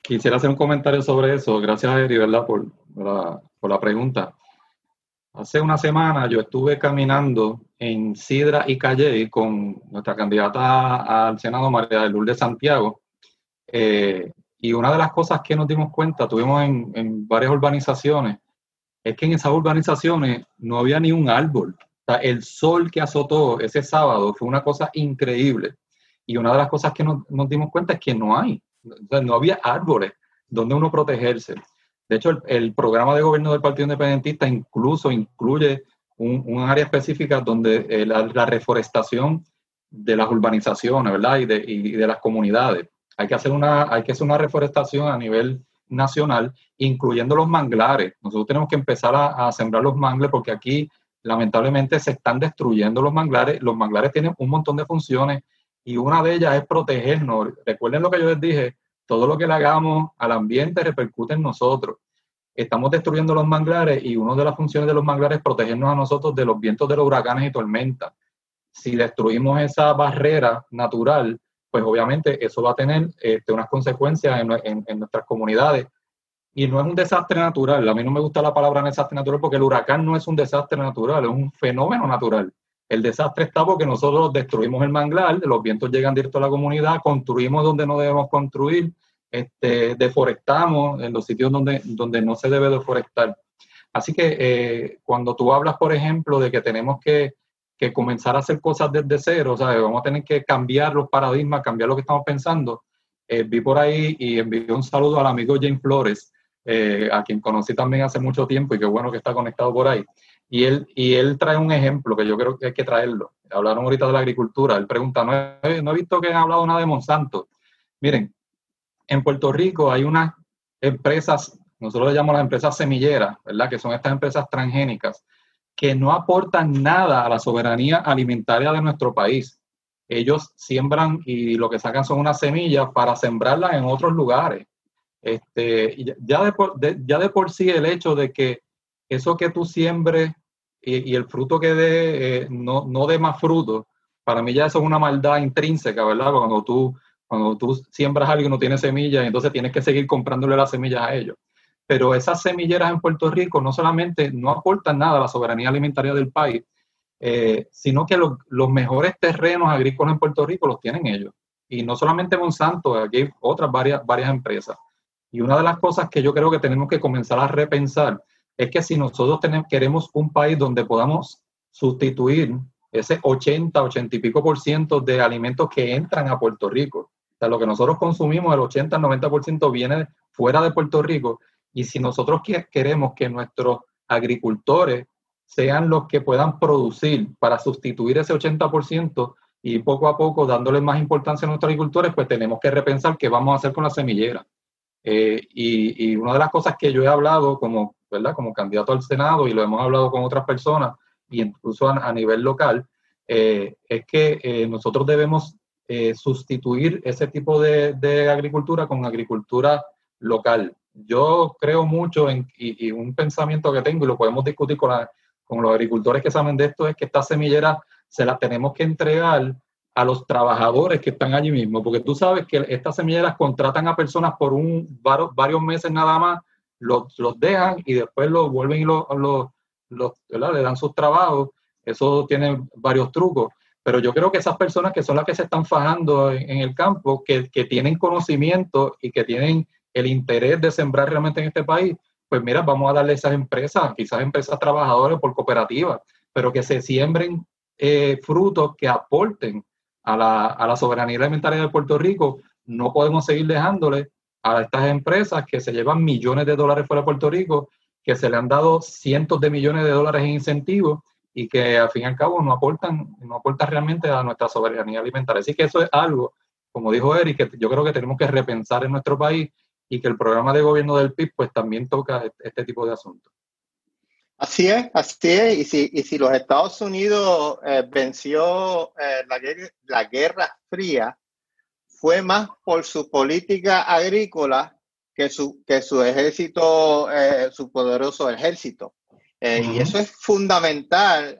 [SPEAKER 2] Quisiera hacer un comentario sobre eso. Gracias, Eri, ¿verdad? Por, la, pregunta. Hace una semana yo estuve caminando en Sidra y Calle con nuestra candidata al Senado, María de Lourdes Santiago, eh, y una de las cosas que nos dimos cuenta, tuvimos en, en, varias urbanizaciones, es que en esas urbanizaciones no había ni un árbol. El sol que azotó ese sábado fue una cosa increíble. Y una de las cosas que nos, nos dimos cuenta es que no hay, no había árboles donde uno protegerse. De hecho, el, el, programa de gobierno del Partido Independentista incluso incluye un, un área específica donde eh, la, la, reforestación de las urbanizaciones, ¿verdad? Y de, y de, las comunidades. Hay que, hacer una, hay que hacer una reforestación a nivel nacional, incluyendo los manglares. Nosotros tenemos que empezar a, a sembrar los mangles porque aquí, lamentablemente, se están destruyendo los manglares. Los manglares tienen un montón de funciones y una de ellas es protegernos. Recuerden lo que yo les dije, todo lo que le hagamos al ambiente repercute en nosotros. Estamos destruyendo los manglares y una de las funciones de los manglares es protegernos a nosotros de los vientos de los huracanes y tormentas. Si destruimos esa barrera natural, pues obviamente eso va a tener este, unas consecuencias en, en, en, nuestras comunidades. Y no es un desastre natural. A mí no me gusta la palabra desastre natural porque el huracán no es un desastre natural, es un fenómeno natural. El desastre está porque nosotros destruimos el manglar, los vientos llegan directo a la comunidad, construimos donde no debemos construir, este, deforestamos en los sitios donde, donde no se debe deforestar. Así que eh, cuando tú hablas, por ejemplo, de que tenemos que, que, comenzar a hacer cosas desde cero, o sea, vamos a tener que cambiar los paradigmas, cambiar lo que estamos pensando, eh, vi por ahí y envié un saludo al amigo James Flores, eh, a quien conocí también hace mucho tiempo y qué bueno que está conectado por ahí. Y él, y él trae un ejemplo que yo creo que hay que traerlo. Hablaron ahorita de la agricultura. Él pregunta, no he, no he visto que han hablado nada de Monsanto. Miren, en Puerto Rico hay unas empresas, nosotros le llamamos las empresas semilleras, ¿verdad? Que son estas empresas transgénicas, que no aportan nada a la soberanía alimentaria de nuestro país. Ellos siembran y lo que sacan son unas semillas para sembrarlas en otros lugares. Este, ya, de ya de por sí el hecho de que eso que tú siembres y, el fruto que dé eh, no, no dé más fruto, para mí ya eso es una maldad intrínseca, ¿verdad? Cuando tú, cuando tú siembras algo y no tiene semillas, entonces tienes que seguir comprándole las semillas a ellos. Pero esas semilleras en Puerto Rico no solamente no aportan nada a la soberanía alimentaria del país, eh, sino que lo, los mejores terrenos agrícolas en Puerto Rico los tienen ellos. Y no solamente Monsanto, aquí hay otras varias, varias empresas. Y una de las cosas que yo creo que tenemos que comenzar a repensar es que si nosotros queremos un país donde podamos sustituir ese 80, 80 y pico por ciento de alimentos que entran a Puerto Rico, o sea, lo que nosotros consumimos, el 80, 90 por ciento viene fuera de Puerto Rico, y si nosotros que, queremos que nuestros agricultores sean los que puedan producir para sustituir ese 80 por ciento y poco a poco dándole más importancia a nuestros agricultores, pues tenemos que repensar qué vamos a hacer con la semillera. Eh, y, una de las cosas que yo he hablado como ¿verdad? Como candidato al Senado y lo hemos hablado con otras personas y incluso a, a nivel local, eh, es que eh, nosotros debemos eh, sustituir ese tipo de, de, agricultura con agricultura local. Yo creo mucho en, y, y, un pensamiento que tengo, y lo podemos discutir con, la, con los agricultores que saben de esto, es que estas semilleras se las tenemos que entregar a los trabajadores que están allí mismo, porque tú sabes que estas semilleras contratan a personas por un varios, varios meses nada más los, los dejan y después los vuelven y los, los, los le dan sus trabajos. Eso tiene varios trucos. Pero yo creo que esas personas que son las que se están fajando en, el campo, que, que, tienen conocimiento y que tienen el interés de sembrar realmente en este país, pues mira, vamos a darle esas empresas, quizás empresas trabajadoras por cooperativas, pero que se siembren eh, frutos que aporten a la, a la soberanía alimentaria de Puerto Rico. No podemos seguir dejándole a estas empresas que se llevan millones de dólares fuera de Puerto Rico que se le han dado cientos de millones de dólares en incentivos y que al fin y al cabo no aportan, no aportan realmente a nuestra soberanía alimentaria. Así que eso es algo, como dijo Eric, que yo creo que tenemos que repensar en nuestro país y que el programa de gobierno del PIB pues también toca este, este tipo de asuntos.
[SPEAKER 1] Así es, así es. Y si, y si los Estados Unidos eh, venció eh, la, la, Guerra Fría, fue más por su política agrícola que su, que su ejército, eh, su poderoso ejército. Y eso es fundamental,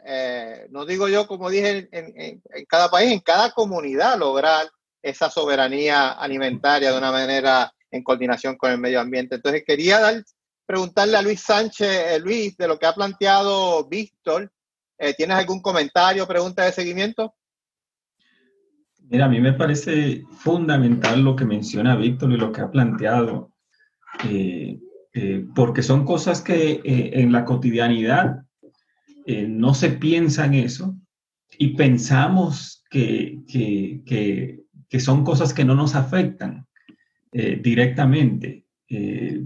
[SPEAKER 1] no digo yo, como dije, en, en, cada país, en cada comunidad lograr esa soberanía alimentaria de una manera en coordinación con el medio ambiente. Entonces, quería dar preguntarle a Luis Sánchez, eh, Luis, de lo que ha planteado Víctor. Eh, ¿Tienes algún comentario, pregunta de seguimiento?
[SPEAKER 3] Mira, a mí me parece fundamental lo que menciona Víctor y lo que ha planteado, eh, porque son cosas que en la cotidianidad no se piensa en eso y pensamos que, que, que, son cosas que no nos afectan directamente.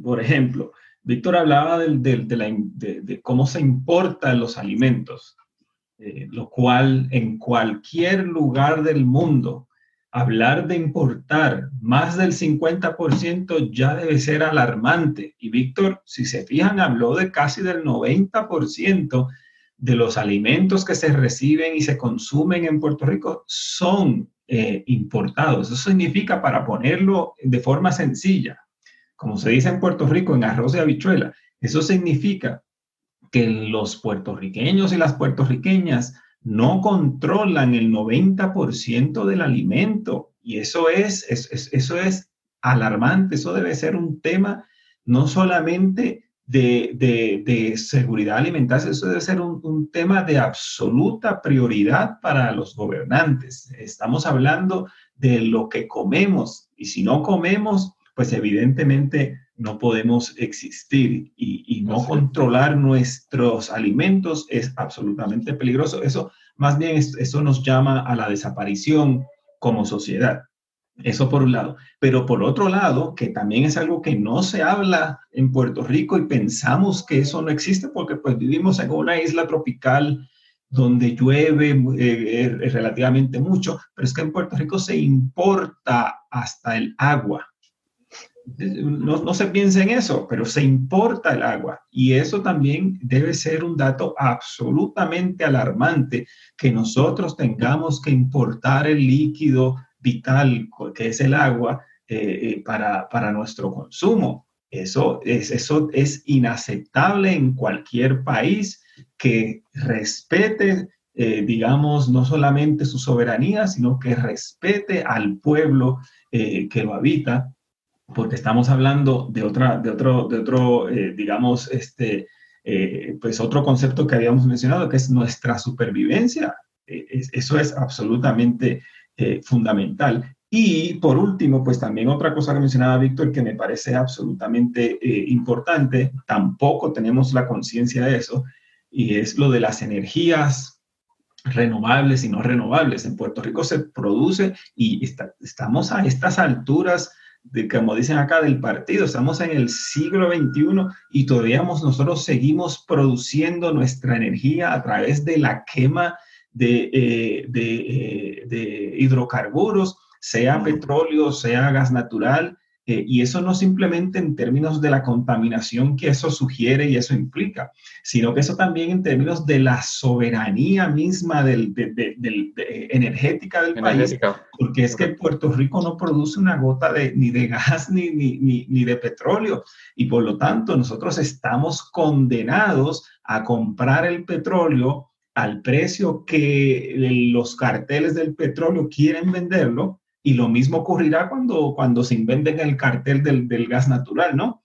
[SPEAKER 3] por ejemplo, Víctor hablaba de, cómo se importan los alimentos, eh, lo cual en cualquier lugar del mundo, hablar de importar más del 50% ya debe ser alarmante. Y Víctor, si se fijan, habló de casi del 90% de los alimentos que se reciben y se consumen en Puerto Rico son eh, importados. Eso significa, para ponerlo de forma sencilla, como se dice en Puerto Rico, en arroz y habichuela. Eso significa que los puertorriqueños y las puertorriqueñas no controlan el 90% del alimento. Y eso es, eso es alarmante, eso debe ser un tema no solamente de, seguridad alimentaria, eso debe ser un, un, tema de absoluta prioridad para los gobernantes. Estamos hablando de lo que comemos y si no comemos, pues evidentemente no podemos existir y, no controlar nuestros alimentos es absolutamente peligroso. Eso, más bien, eso nos llama a la desaparición como sociedad. Eso por un lado. Pero por otro lado, que también es algo que no se habla en Puerto Rico y pensamos que eso no existe porque pues vivimos en una isla tropical donde llueve eh, eh, relativamente mucho, pero es que en Puerto Rico se importa hasta el agua no, no, se piensa en eso, pero se importa el agua. Y eso también debe ser un dato absolutamente alarmante, que nosotros tengamos que importar el líquido vital, que es el agua, eh, eh, para, para, nuestro consumo. Eso es, eso es inaceptable en cualquier país que respete, eh, digamos, no solamente su soberanía, sino que respete al pueblo que lo habita porque estamos hablando de, otra, de otro, de otro eh, digamos, este, eh, pues otro concepto que habíamos mencionado, que es nuestra supervivencia. Eh, eso es absolutamente fundamental. Y por último, pues también otra cosa que mencionaba Víctor que me parece absolutamente importante, tampoco tenemos la conciencia de eso, y es lo de las energías renovables y no renovables. En Puerto Rico se produce y estamos a estas alturas como dicen acá, del partido. Estamos en el siglo XXI y todavía nosotros seguimos produciendo nuestra energía a través de la quema de, eh, de, eh, de hidrocarburos, sea petróleo, sea gas natural, eh, y eso no simplemente en términos de la contaminación que eso sugiere y eso implica, sino que eso también en términos de la soberanía misma del, energética del país, porque es que Puerto Rico no produce una gota de, ni de gas ni, ni, ni de petróleo, y por lo tanto nosotros estamos condenados a comprar el petróleo al precio que los carteles del petróleo quieren venderlo, y lo mismo ocurrirá cuando, cuando se inventen el cartel del, del gas natural, ¿no?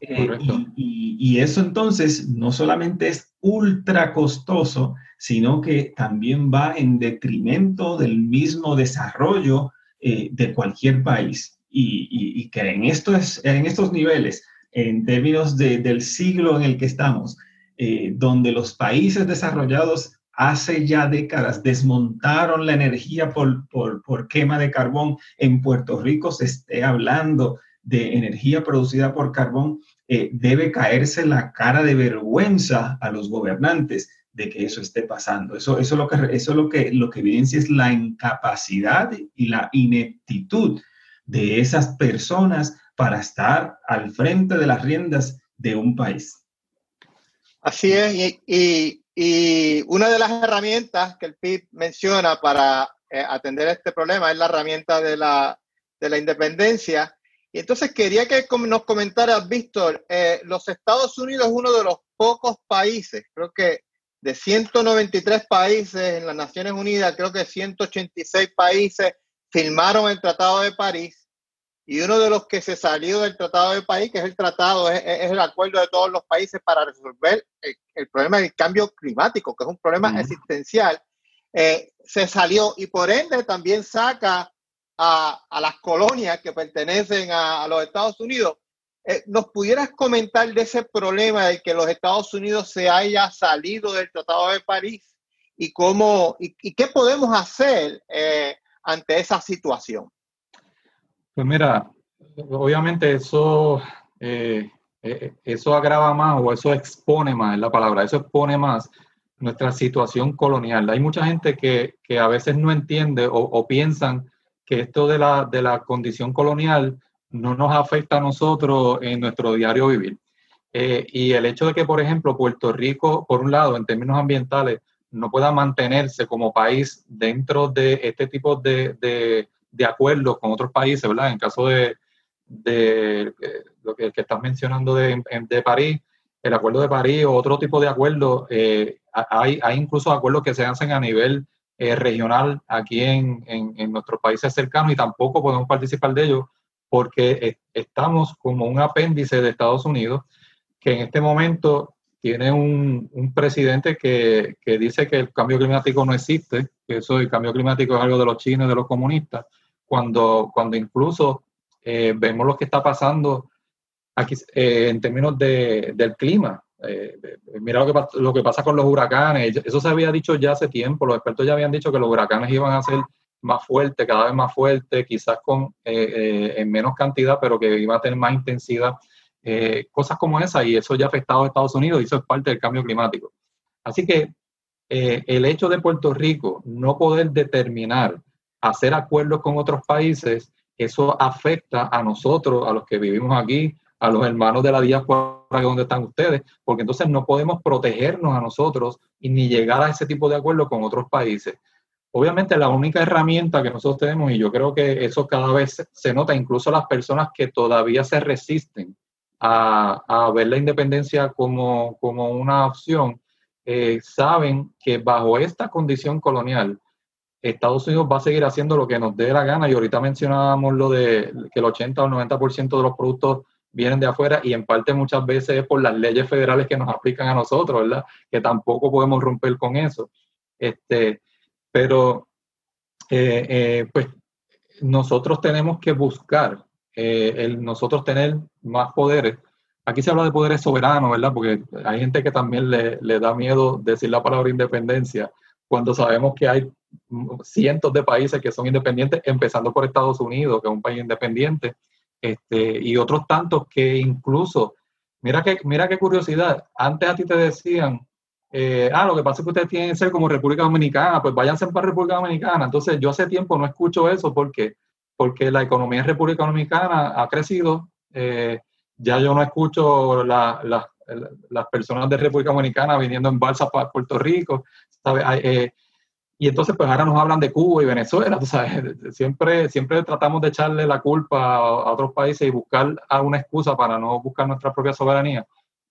[SPEAKER 3] Eh, y, y, eso entonces no solamente es ultra costoso, sino que también va en detrimento del mismo desarrollo eh, de cualquier país. Y, y, que en, esto es, en estos niveles, en términos de, del siglo en el que estamos, eh, donde los países desarrollados hace ya décadas desmontaron la energía por, por, quema de carbón, en Puerto Rico se esté hablando de energía producida por carbón, eh, debe caerse la cara de vergüenza a los gobernantes de que eso esté pasando. Eso, eso, lo, que, eso lo, que, lo que evidencia es la incapacidad y la ineptitud de esas personas para estar al frente de las riendas de un país.
[SPEAKER 1] Así es, y, una de las herramientas que el PIB menciona para eh, atender este problema es la herramienta de la, de la independencia. Y entonces quería que nos comentaras, Víctor, eh, los Estados Unidos es uno de los pocos países, creo que de 193 países en las Naciones Unidas, creo que 186 países firmaron el Tratado de París y uno de los que se salió del Tratado de París, que es el tratado, es, el acuerdo de todos los países para resolver el, problema del cambio climático, que es un problema existencial, eh, se salió y por ende también saca a, las colonias que pertenecen a los Estados Unidos eh, ¿Nos pudieras comentar de ese problema de que los Estados Unidos se haya salido del Tratado de París y cómo y, qué podemos hacer eh, ante esa situación?
[SPEAKER 2] Pues mira, obviamente eso, eh, eso agrava más o eso expone más, es la palabra, eso expone más nuestra situación colonial. Hay mucha gente que, que a veces no entiende o, o piensan que esto de la, de la condición colonial no nos afecta a nosotros en nuestro diario vivir. Eh, y el hecho de que, por ejemplo, Puerto Rico, por un lado, en términos ambientales, no pueda mantenerse como país dentro de este tipo de, de, acuerdos con otros países, ¿verdad? En caso de, de eh, lo que, que, estás mencionando de, de, París, el acuerdo de París o otro tipo de acuerdos, eh, hay, hay incluso acuerdos que se hacen a nivel regional aquí en, en, nuestros países cercanos y tampoco podemos participar de ellos porque estamos como un apéndice de Estados Unidos que en este momento tiene un, presidente que, dice que el cambio climático no existe, que eso el cambio climático es algo de los chinos de los comunistas, cuando, cuando incluso eh, vemos lo que está pasando aquí eh, en términos de, del clima. Eh, mira lo que, lo que pasa con los huracanes, eso se había dicho ya hace tiempo, los expertos ya habían dicho que los huracanes iban a ser más fuerte, cada vez más fuerte, quizás con eh, eh, en menos cantidad, pero que iba a tener más intensidad, cosas como esa, y eso ya ha afectado a Estados Unidos y eso es parte del cambio climático. Así que el hecho de Puerto Rico no poder determinar hacer acuerdos con otros países, eso afecta a nosotros, a los que vivimos aquí, a los hermanos de la diáspora donde están ustedes, porque entonces no podemos protegernos a nosotros y ni llegar a ese tipo de acuerdos con otros países. Obviamente la única herramienta que nosotros tenemos, y yo creo que eso cada vez se nota, incluso las personas que todavía se resisten a, ver la independencia como, una opción, eh, saben que bajo esta condición colonial, Estados Unidos va a seguir haciendo lo que nos dé la gana. Y ahorita mencionábamos lo de que el 80 o 90% de los productos vienen de afuera y en parte muchas veces es por las leyes federales que nos aplican a nosotros, ¿verdad? Que tampoco podemos romper con eso. Este, pero, eh, eh, pues, nosotros tenemos que buscar eh, el nosotros tener más poderes. Aquí se habla de poderes soberanos, ¿verdad? Porque hay gente que también le, le da miedo decir la palabra independencia cuando sabemos que hay cientos de países que son independientes, empezando por Estados Unidos, que es un país independiente, este, y otros tantos que incluso, mira que, mira qué curiosidad, antes a ti te decían, eh, ah, lo que pasa es que ustedes tienen que ser como República Dominicana, pues váyanse para República Dominicana. Entonces, yo hace tiempo no escucho eso porque, porque la economía en República Dominicana ha crecido. Eh, ya yo no escucho las personas de República Dominicana viniendo en balsa para Puerto Rico. Eh, y entonces, pues ahora nos hablan de Cuba y Venezuela. *laughs* siempre, siempre tratamos de echarle la culpa a, otros países y buscar alguna excusa para no buscar nuestra propia soberanía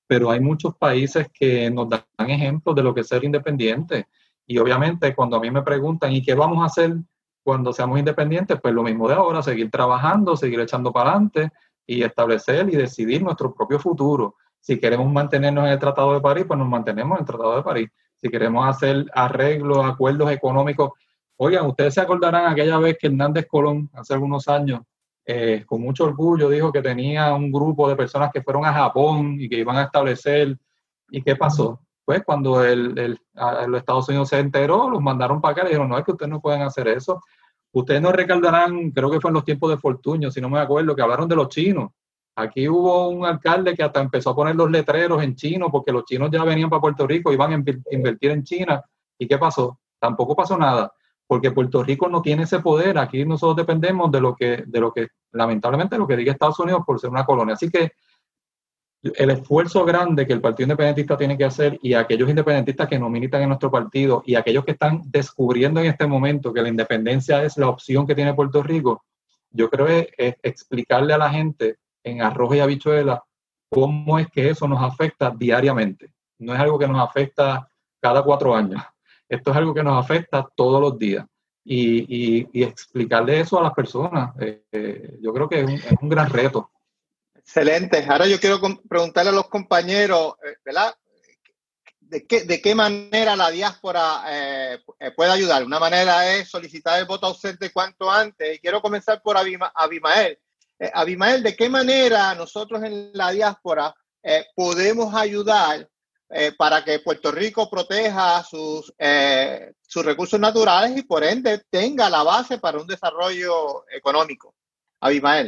[SPEAKER 2] pero hay muchos países que nos dan ejemplos de lo que es ser independiente. Y obviamente cuando a mí me preguntan, ¿y qué vamos a hacer cuando seamos independientes? Pues lo mismo de ahora, seguir trabajando, seguir echando para adelante y establecer y decidir nuestro propio futuro. Si queremos mantenernos en el Tratado de París, pues nos mantenemos en el Tratado de París. Si queremos hacer arreglos, acuerdos económicos, oigan, ustedes se acordarán aquella vez que Hernández Colón, hace algunos años, eh, con mucho orgullo dijo que tenía un grupo de personas que fueron a Japón y que iban a establecer. ¿Y qué pasó? Pues cuando el, el, los Estados Unidos se enteró, los mandaron para acá y dijeron, no, es que ustedes no pueden hacer eso. Ustedes no recordarán, creo que fue en los tiempos de Fortuño, si no me acuerdo, que hablaron de los chinos. Aquí hubo un alcalde que hasta empezó a poner los letreros en chino porque los chinos ya venían para Puerto Rico, iban a inv- invertir en China. ¿Y qué pasó? Tampoco pasó nada, porque Puerto Rico no tiene ese poder. Aquí nosotros dependemos de lo que, de lo que lamentablemente, lo que diga Estados Unidos por ser una colonia. Así que el esfuerzo grande que el Partido Independentista tiene que hacer y aquellos independentistas que no militan en nuestro partido y aquellos que están descubriendo en este momento que la independencia es la opción que tiene Puerto Rico, yo creo que es explicarle a la gente en arroz y habichuela cómo es que eso nos afecta diariamente. No es algo que nos afecta cada cuatro años. Esto es algo que nos afecta todos los días. Y, y- explicarle eso a las personas, eh, eh, yo creo que es un, gran reto.
[SPEAKER 1] Excelente. Ahora yo quiero preguntarle a los compañeros, eh, ¿verdad? ¿De qué, manera la diáspora puede ayudar? Una manera es solicitar el voto ausente cuanto antes. Y quiero comenzar por Abima- Abimael. Eh, Abimael, ¿de qué manera nosotros en la diáspora eh, podemos ayudar eh, para que Puerto Rico proteja sus, sus recursos naturales y por ende tenga la base para un desarrollo económico? Abimael.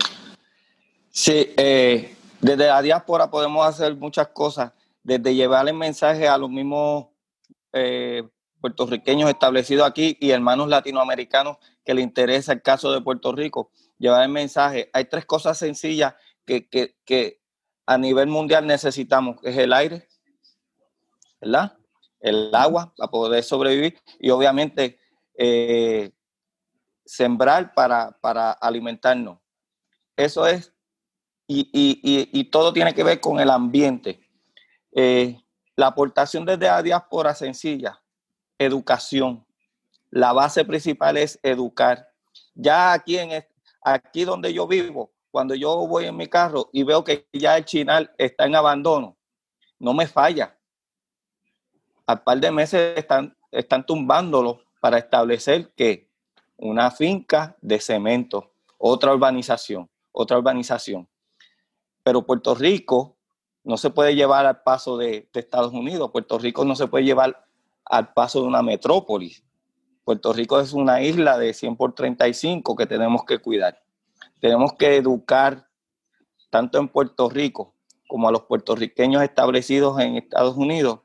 [SPEAKER 5] Sí, desde la diáspora podemos hacer muchas cosas, desde llevar el mensaje a los mismos puertorriqueños establecidos aquí y hermanos latinoamericanos que le interesa el caso de Puerto Rico, llevar el mensaje. Hay tres cosas sencillas que, que, que a nivel mundial necesitamos, que es el aire, ¿verdad? El agua para poder sobrevivir y obviamente eh, sembrar para, para alimentarnos. Eso es y, y- y- y todo tiene que ver con el ambiente. Eh, la aportación desde la diáspora sencilla, educación. La base principal es educar. Ya aquí, en, aquí donde yo vivo, cuando yo voy en mi carro y veo que ya el chinal está en abandono, no me falla. Al par de meses están, tumbándolo para establecer que una finca de cemento, otra urbanización, otra urbanización pero Puerto Rico no se puede llevar al paso de, de Estados Unidos, Puerto Rico no se puede llevar al paso de una metrópolis. Puerto Rico es una isla de 100 por 35 que tenemos que cuidar. Tenemos que educar tanto en Puerto Rico como a los puertorriqueños establecidos en Estados Unidos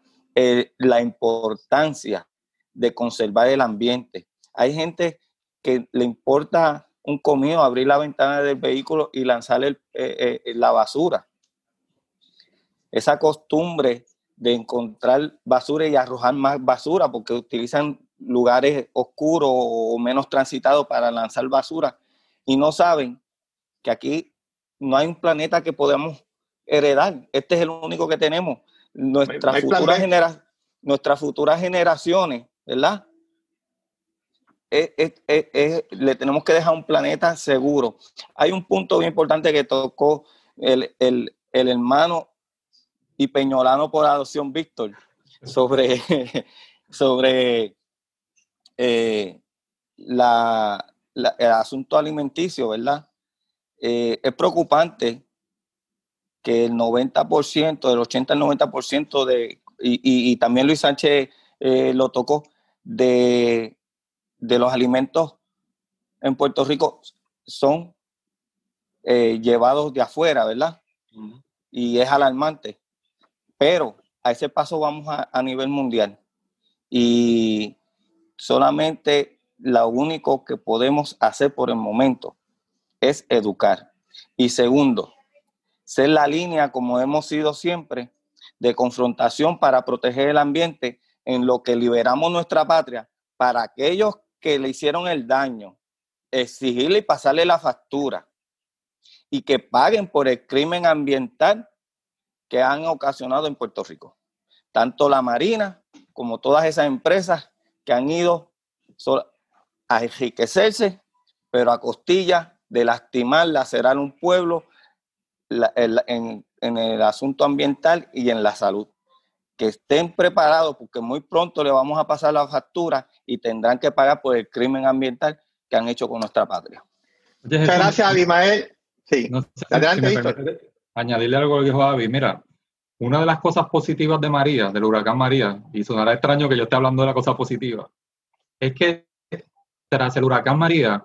[SPEAKER 5] la importancia de conservar el ambiente. Hay gente que le importa un comido, abrir la ventana del vehículo y lanzar eh, eh, la basura. Esa costumbre de encontrar basura y arrojar más basura porque utilizan lugares oscuros o menos transitados para lanzar basura y no saben que aquí no hay un planeta que podamos heredar. Este es el único que tenemos. Futuras,
[SPEAKER 1] B.
[SPEAKER 5] genera- nuestras futuras generaciones, ¿verdad? es- es- es- le tenemos que dejar un planeta seguro. Hay un punto bien importante que tocó el, el- el hermano y peñolano por adopción Víctor sobre, *laughs* sobre eh, la- la- el asunto alimenticio, ¿verdad? Eh, es preocupante que el 90%, del 80 al 90% de, y, y- y también Luis Sánchez eh, lo tocó, de, de los alimentos en Puerto Rico son llevados de afuera, ¿verdad? Y es alarmante. Pero a ese paso vamos a, a nivel mundial. Y solamente lo único que podemos hacer por el momento es educar. Y segundo, ser la línea, como hemos sido siempre, de confrontación para proteger el ambiente en lo que liberamos nuestra patria para aquellos que le hicieron el daño, exigirle y pasarle la factura y que paguen por el crimen ambiental que han ocasionado en Puerto Rico. Tanto la Marina como todas esas empresas que han ido a enriquecerse, pero a costilla de lastimar, lacerar un pueblo la- el- en, en el asunto ambiental y en la salud. Que estén preparados porque muy pronto le vamos a pasar la factura y tendrán que pagar por el crimen ambiental que han hecho con nuestra patria.
[SPEAKER 1] Muchas gracias, Abimael. Sí.
[SPEAKER 2] No sé
[SPEAKER 1] Adelante,
[SPEAKER 2] si me
[SPEAKER 1] Víctor.
[SPEAKER 2] permite añadirle algo a lo que dijo Avi. Mira, una de las cosas positivas de María, del huracán María, y sonará extraño que yo esté hablando de la cosa positiva, es que tras el huracán María,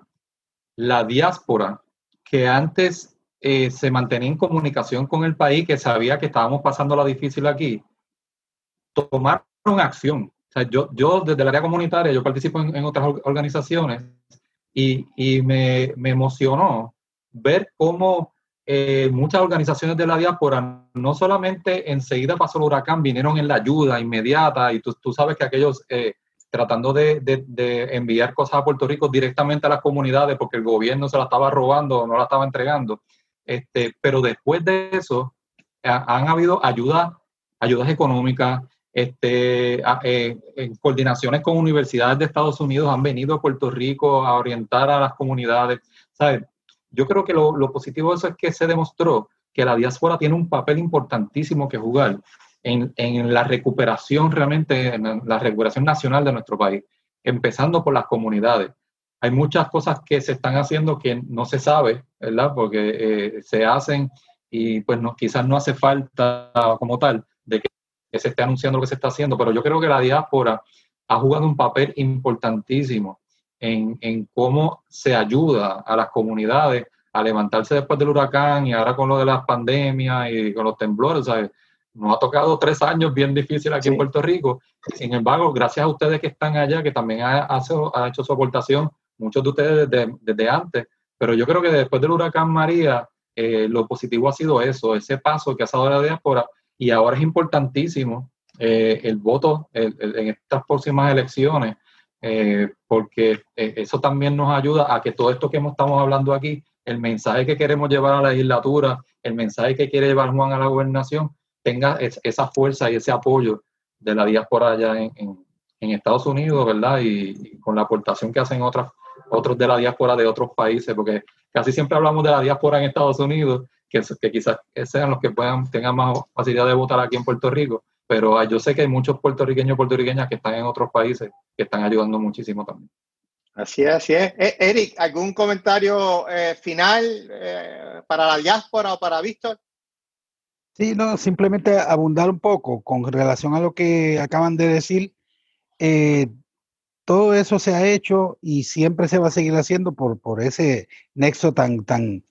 [SPEAKER 2] la diáspora que antes eh, se mantenía en comunicación con el país, que sabía que estábamos pasando la difícil aquí, tomaron acción. O sea, yo, yo desde el área comunitaria, yo participo en, otras organizaciones y, y me, me, emocionó ver cómo eh, muchas organizaciones de la diáspora no solamente enseguida pasó el huracán, vinieron en la ayuda inmediata y tú, tú sabes que aquellos eh, tratando de, de, de, enviar cosas a Puerto Rico directamente a las comunidades porque el gobierno se la estaba robando o no la estaba entregando. Este, pero después de eso, han habido ayudas, ayudas económicas, este, eh, en coordinaciones con universidades de Estados Unidos han venido a Puerto Rico a orientar a las comunidades. ¿sabes? Yo creo que lo, positivo de eso es que se demostró que la diáspora tiene un papel importantísimo que jugar en, en la recuperación realmente, en la recuperación nacional de nuestro país, empezando por las comunidades. Hay muchas cosas que se están haciendo que no se sabe, ¿verdad? Porque eh, se hacen y pues no, quizás no hace falta como tal de que se esté anunciando lo que se está haciendo, pero yo creo que la diáspora ha jugado un papel importantísimo en, en, cómo se ayuda a las comunidades a levantarse después del huracán y ahora con lo de las pandemias y con los temblores, ¿sabes? Nos ha tocado tres años bien difíciles aquí sí. en Puerto Rico. Sin embargo, gracias a ustedes que están allá, que también ha, ha, ha hecho su aportación, muchos de ustedes desde, desde, antes, pero yo creo que después del huracán María, eh, lo positivo ha sido eso, ese paso que ha dado la diáspora, y ahora es importantísimo eh, el voto el, el, en estas próximas elecciones, eh, porque eh, eso también nos ayuda a que todo esto que estamos hablando aquí, el mensaje que queremos llevar a la legislatura, el mensaje que quiere llevar Juan a la gobernación, tenga es, esa fuerza y ese apoyo de la diáspora allá en, Estados Unidos, ¿verdad? Y, con la aportación que hacen otras, otros de la diáspora de otros países, porque casi siempre hablamos de la diáspora en Estados Unidos, que, que quizás sean los que puedan tengan más facilidad de votar aquí en Puerto Rico, pero yo sé que hay muchos puertorriqueños y puertorriqueñas que están en otros países que están ayudando muchísimo también.
[SPEAKER 1] Así es, así es. Eh, Eric, ¿algún comentario eh, final eh, para la diáspora o para Víctor?
[SPEAKER 4] Sí, no, simplemente abundar un poco con relación a lo que acaban de decir. Eh, todo eso se ha hecho y siempre se va a seguir haciendo por, por ese nexo tan, tan,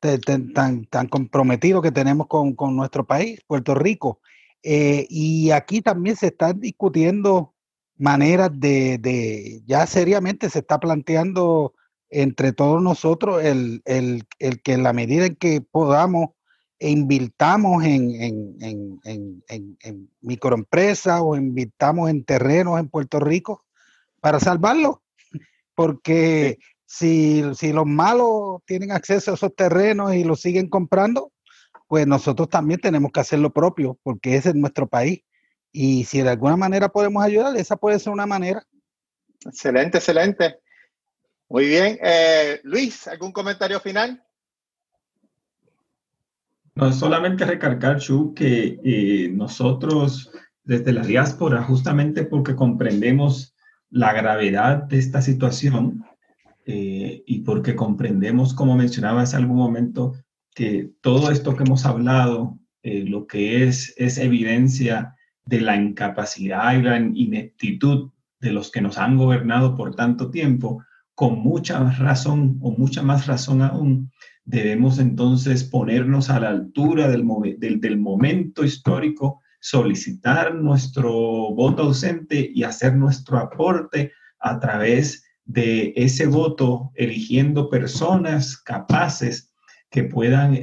[SPEAKER 4] tan, tan, tan comprometido que tenemos con, con nuestro país, Puerto Rico. Eh, y aquí también se están discutiendo maneras de, de, ya seriamente se está planteando entre todos nosotros el, el, el que en la medida en que podamos e invirtamos en, en, en, en, microempresas o invirtamos en terrenos en Puerto Rico para salvarlo, porque sí. si, si los malos tienen acceso a esos terrenos y los siguen comprando, pues nosotros también tenemos que hacer lo propio, porque ese es nuestro país. Y si de alguna manera podemos ayudar, esa puede ser una manera.
[SPEAKER 1] Excelente, excelente. Muy bien. Eh, Luis, ¿algún comentario final?
[SPEAKER 3] No, solamente recargar, Chu, que eh, nosotros desde la diáspora, justamente porque comprendemos la gravedad de esta situación eh, y porque comprendemos, como mencionaba hace algún momento, que todo esto que hemos hablado, eh, lo que es, es evidencia de la incapacidad y la ineptitud de los que nos han gobernado por tanto tiempo, con mucha razón o mucha más razón aún, debemos entonces ponernos a la altura del, del, momento histórico, solicitar nuestro voto ausente y hacer nuestro aporte a través de ese voto, eligiendo personas capaces que puedan eh,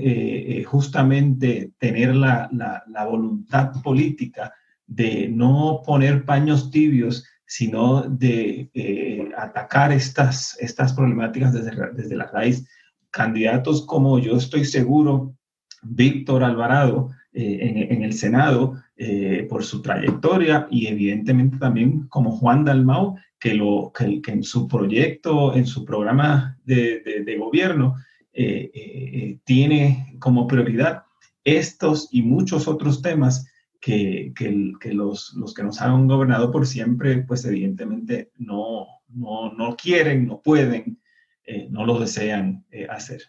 [SPEAKER 3] eh justamente tener la, la, voluntad política de no poner paños tibios, sino de eh, atacar estas, estas problemáticas desde, desde la raíz. Candidatos como yo estoy seguro, Víctor Alvarado en, en, el Senado, por su trayectoria y evidentemente también como Juan Dalmau, que, lo, que, en su proyecto, en su programa de, de gobierno, eh, eh tiene como prioridad estos y muchos otros temas que, que, que los, los, que nos han gobernado por siempre, pues evidentemente no, no, no quieren, no pueden eh, no lo desean eh, hacer.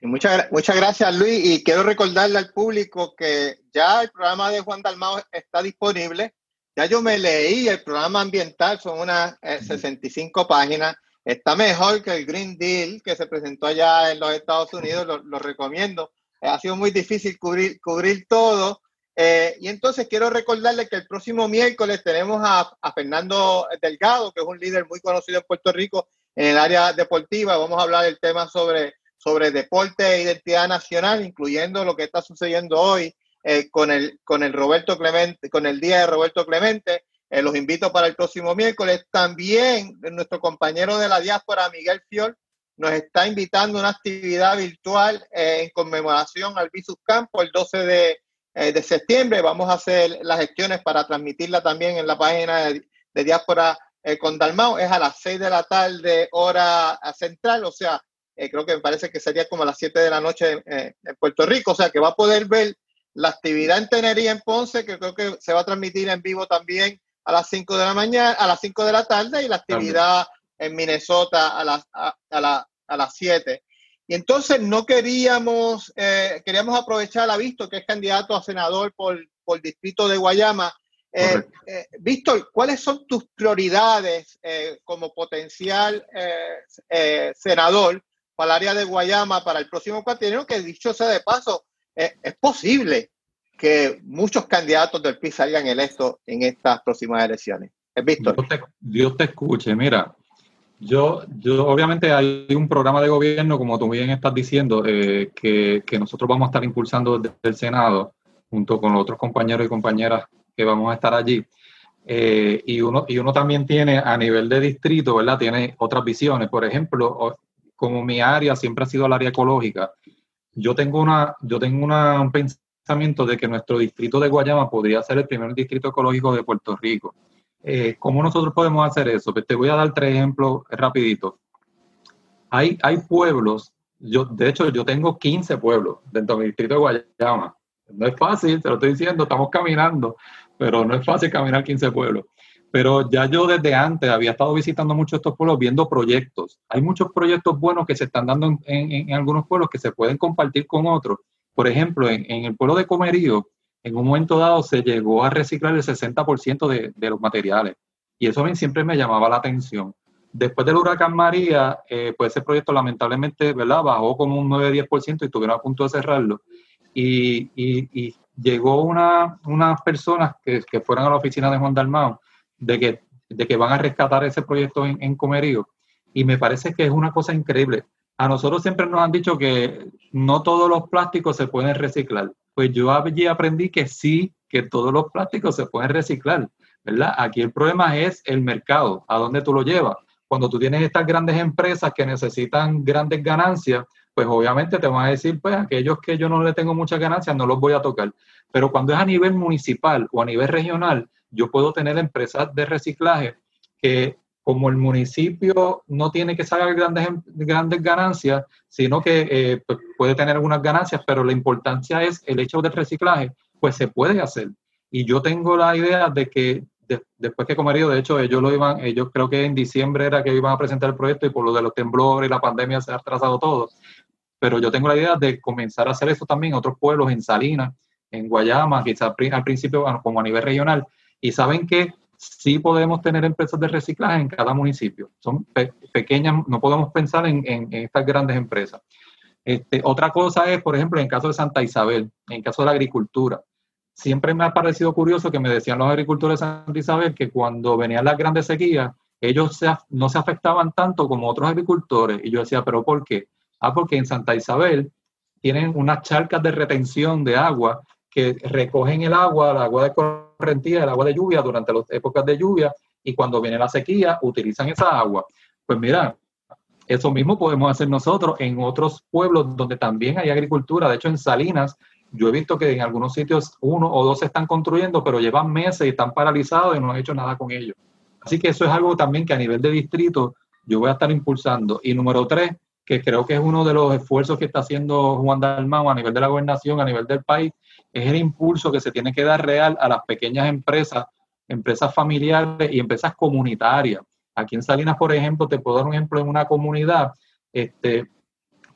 [SPEAKER 1] Y muchas, muchas gracias, Luis. Y quiero recordarle al público que ya el programa de Juan Dalmao está disponible. Ya yo me leí el programa ambiental, son unas eh, 65 páginas. Está mejor que el Green Deal que se presentó allá en los Estados Unidos, lo, lo recomiendo. Eh, ha sido muy difícil cubrir, cubrir todo. Eh, y entonces quiero recordarle que el próximo miércoles tenemos a, a, Fernando Delgado, que es un líder muy conocido en Puerto Rico en el área deportiva. Vamos a hablar del tema sobre, sobre deporte e identidad nacional, incluyendo lo que está sucediendo hoy eh, con, el, con el Roberto Clemente, con el día de Roberto Clemente. Eh, los invito para el próximo miércoles. También nuestro compañero de la diáspora, Miguel Fiol, nos está invitando a una actividad virtual eh, en conmemoración al Visus Campo el 12 de, eh, septiembre. Vamos a hacer las gestiones para transmitirla también en la página de, de diáspora eh, con Dalmau. Es a las 6 de la tarde, hora central, o sea, creo que me parece que sería como a las 7 de la noche en Puerto Rico, o sea que va a poder ver la actividad en Tenería, en Ponce, que creo que se va a transmitir en vivo también a las 5 de la mañana, a las 5 de la tarde, y la actividad en Minnesota a las, a, a, la, a las 7. Y entonces no queríamos, eh, queríamos aprovechar a Víctor, que es candidato a senador por, por el distrito de Guayama. Eh, eh, Víctor, ¿cuáles son tus prioridades eh, como potencial eh, senador para el área de Guayama para el próximo cuatrienio? Que dicho sea de paso, es posible que muchos candidatos del PIB salgan electos en estas próximas elecciones. Víctor.
[SPEAKER 2] Dios te, Dios te escuche, mira, yo, yo, obviamente hay un programa de gobierno, como tú bien estás diciendo, eh, que, que, nosotros vamos a estar impulsando desde el Senado, junto con otros compañeros y compañeras que vamos a estar allí. Eh, y, uno, y uno también tiene a nivel de distrito, ¿verdad? Tiene otras visiones. Por ejemplo, como mi área siempre ha sido el área ecológica, yo tengo, una, yo tengo una, un pensamiento de que nuestro distrito de Guayama podría ser el primer distrito ecológico de Puerto Rico. Eh, ¿Cómo nosotros podemos hacer eso? Pues te voy a dar tres ejemplos rapidito. Hay, hay pueblos, yo, de hecho yo tengo 15 pueblos dentro del distrito de Guayama. No es fácil, te lo estoy diciendo, estamos caminando, pero no es fácil caminar 15 pueblos. Pero ya yo desde antes había estado visitando muchos estos pueblos, viendo proyectos. Hay muchos proyectos buenos que se están dando en, en, en algunos pueblos que se pueden compartir con otros. Por ejemplo, en, el pueblo de Comerío, en un momento dado se llegó a reciclar el 60% de, de, los materiales. Y eso a mí siempre me llamaba la atención. Después del huracán María, eh, pues ese proyecto lamentablemente ¿verdad? bajó como un 9-10% y estuvieron a punto de cerrarlo. Y, llegó una, unas personas que, que, fueron a la oficina de Juan Dalmao de que, de que van a rescatar ese proyecto en Comerío. Y me parece que es una cosa increíble. A nosotros siempre nos han dicho que no todos los plásticos se pueden reciclar pues yo allí aprendí que sí, que todos los plásticos se pueden reciclar, ¿verdad? Aquí el problema es el mercado, a dónde tú lo llevas. Cuando tú tienes estas grandes empresas que necesitan grandes ganancias, pues obviamente te van a decir, pues aquellos que yo no le tengo muchas ganancias no los voy a tocar. Pero cuando es a nivel municipal o a nivel regional, yo puedo tener empresas de reciclaje que como el municipio no tiene que sacar grandes, grandes ganancias, sino que eh, pues, puede tener algunas ganancias, pero la importancia es el hecho del reciclaje, pues se puede hacer. Y yo tengo la idea de que de, después que Comerío, de hecho, ellos lo iban, ellos creo que en diciembre era que iban a presentar el proyecto y por lo de los temblores y la pandemia se ha atrasado todo. Pero yo tengo la idea de comenzar a hacer eso también en otros pueblos, en Salinas, en Guayama, quizás al principio como a nivel regional. Y saben que sí podemos tener empresas de reciclaje en cada municipio. Son pe pequeñas, no podemos pensar en, estas grandes empresas. Este, otra cosa es, por ejemplo, en el caso de Santa Isabel, en el caso de la agricultura. Siempre me ha parecido curioso que me decían los agricultores de Santa Isabel que cuando venían las grandes sequías, ellos se, no se afectaban tanto como otros agricultores. Y yo decía, ¿pero por qué? Ah, porque en Santa Isabel tienen unas charcas de retención de agua que recogen el agua, el agua de correntía, el agua de lluvia durante las épocas de lluvia y cuando viene la sequía utilizan esa agua. Pues mira, eso mismo podemos hacer nosotros en otros pueblos donde también hay agricultura. De hecho, en Salinas, yo he visto que en algunos sitios uno o dos se están construyendo, pero llevan meses y están paralizados y no han hecho nada con ellos. Así que eso es algo también que a nivel de distrito yo voy a estar impulsando. Y número tres, que creo que es uno de los esfuerzos que está haciendo Juan Dalmau a nivel de la gobernación, a nivel del país, es el impulso que se tiene que dar real a las pequeñas empresas, empresas familiares y empresas comunitarias. Aquí en Salinas, por ejemplo, te puedo dar un ejemplo en una comunidad, este,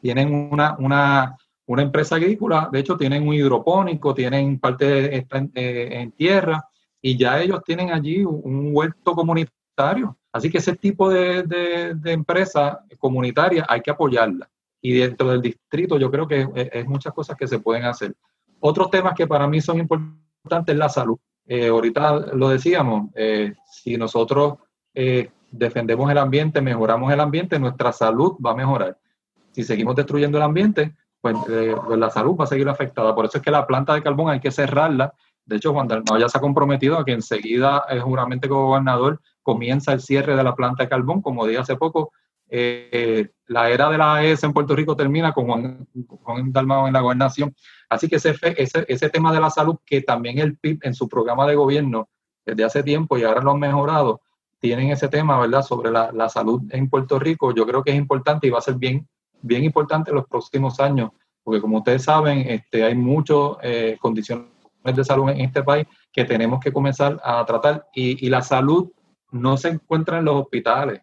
[SPEAKER 2] tienen una, una, una empresa agrícola, de hecho tienen un hidropónico, tienen parte de, en, eh, en tierra y ya ellos tienen allí un huerto comunitario. Así que ese tipo de, de, de empresa comunitaria hay que apoyarla. Y dentro del distrito yo creo que es, muchas cosas que se pueden hacer. Otros temas que para mí son importantes es la salud. Eh, ahorita lo decíamos, eh, si nosotros eh, defendemos el ambiente, mejoramos el ambiente, nuestra salud va a mejorar. Si seguimos destruyendo el ambiente, pues, pues, la salud va a seguir afectada. Por eso es que la planta de carbón hay que cerrarla. De hecho, Juan Dalmau ya se ha comprometido a que enseguida, es juramente como gobernador, comienza el cierre de la planta de carbón. Como dije hace poco, eh, la era de la AES en Puerto Rico termina con Juan, Juan Dalmau en la gobernación. Así que ese, ese, ese tema de la salud, que también el PIB en su programa de gobierno desde hace tiempo y ahora lo han mejorado, tienen ese tema, ¿verdad?, sobre la, salud en Puerto Rico. Yo creo que es importante y va a ser bien, bien importante en los próximos años, porque como ustedes saben, este, hay muchas eh, condiciones de salud en este país que tenemos que comenzar a tratar y, y la salud no se encuentra en los hospitales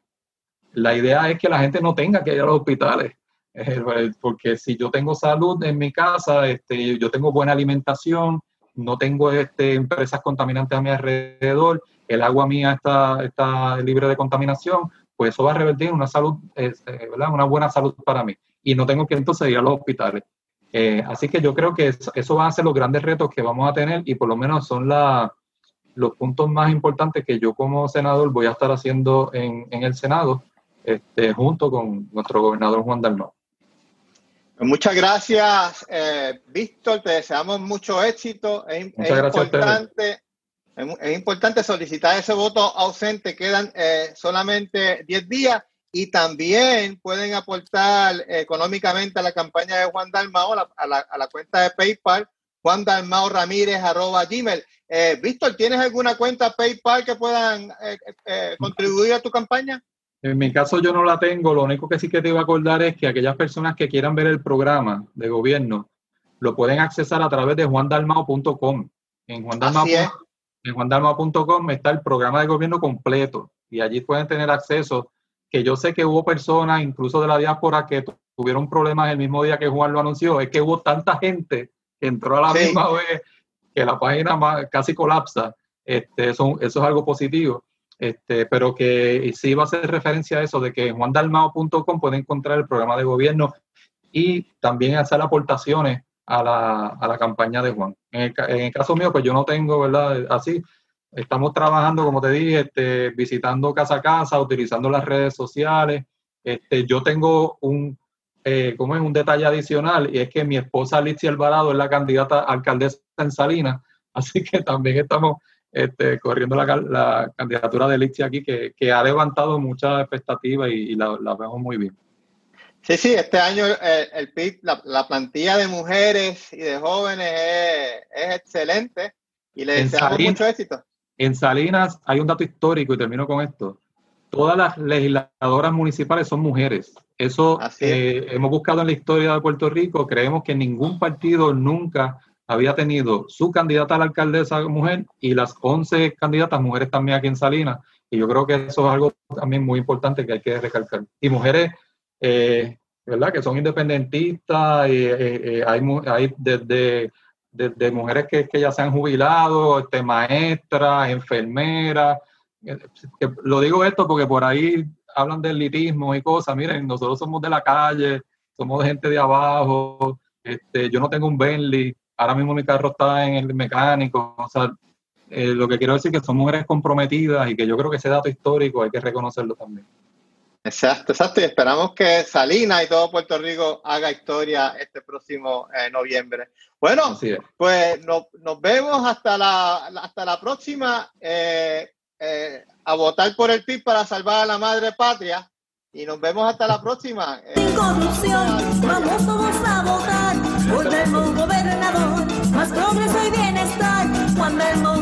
[SPEAKER 2] la idea es que la gente no tenga que ir a los hospitales, eh, porque si yo tengo salud en mi casa, este, yo tengo buena alimentación, no tengo este, empresas contaminantes a mi alrededor, el agua mía está, está libre de contaminación, pues eso va a revertir una salud, eh, una buena salud para mí. Y no tengo que entonces ir a los hospitales. Eh, así que yo creo que eso, eso van a ser los grandes retos que vamos a tener y por lo menos son la, los puntos más importantes que yo como senador voy a estar haciendo en, en el Senado este, junto con nuestro gobernador Juan Dalmau.
[SPEAKER 1] Pues muchas gracias, eh, Víctor. Te deseamos mucho éxito. Es, importante, es, importante solicitar ese voto ausente. Quedan eh, solamente 10 días y también pueden aportar económicamente a la campaña de Juan Dalmao, a la, a la, cuenta de PayPal, Juan Dalmao Ramírez, arroba Gmail. Eh, Víctor, ¿tienes alguna cuenta PayPal que puedan contribuir a tu campaña?
[SPEAKER 2] En mi caso yo no la tengo, lo único que sí que te iba a acordar es que aquellas personas que quieran ver el programa de gobierno lo pueden accesar a través de juandalmao.com. En juandalmao.com está el programa de gobierno completo y allí pueden tener acceso, que yo sé que hubo personas, incluso de la diáspora, que tuvieron problemas el mismo día que Juan lo anunció, es que hubo tanta gente que entró a la misma vez que la página casi colapsa. Este, eso, eso es algo positivo. Este, pero que sí va a hacer referencia a eso, de que en juandalmao.com puede encontrar el programa de gobierno y también hacer aportaciones a la, a la campaña de Juan. En el, caso mío, pues yo no tengo, ¿verdad? Así, estamos trabajando, como te dije, este, visitando casa a casa, utilizando las redes sociales. Este, yo tengo un, eh, como es un detalle adicional, y es que mi esposa Alicia Alvarado es la candidata alcaldesa en Salinas, *laughs* así que también estamos este, corriendo la, candidatura de Lixia aquí, que, ha levantado muchas expectativas y, la, vemos muy bien.
[SPEAKER 1] Sí, sí, este año eh, el, PIB, la, plantilla de mujeres y de jóvenes es, excelente y le deseamos mucho éxito.
[SPEAKER 2] En Salinas hay un dato histórico y termino con esto. Todas las legisladoras municipales son mujeres. Eso eh, hemos buscado en la historia de Puerto Rico. Creemos que ningún partido nunca había tenido su candidata a la alcaldesa mujer y las 11 candidatas mujeres también aquí en Salinas. Y yo creo que eso es algo también muy importante que hay que recalcar. Y mujeres, eh, ¿verdad? Que son independentistas, y, eh, eh, hay, hay desde, desde mujeres que, que, ya se han jubilado, este, maestras, enfermeras. lo digo esto porque por ahí hablan del elitismo y cosas. Miren, nosotros somos de la calle, somos gente de abajo. Este, yo no tengo un Bentley, ahora mismo mi carro está en el mecánico, o sea, eh, lo que quiero decir es que son mujeres comprometidas y que yo creo que ese dato histórico hay que reconocerlo también.
[SPEAKER 1] Exacto, exacto, y esperamos que Salina y todo Puerto Rico haga historia este próximo eh, noviembre. Bueno, pues nos, vemos hasta la, hasta la próxima, eh, a votar por el PIB para salvar a la madre patria, y nos vemos hasta la próxima.
[SPEAKER 6] corrupción, vamos todos a votar. Volvemos gobernador, más progreso y bienestar. Cuando el.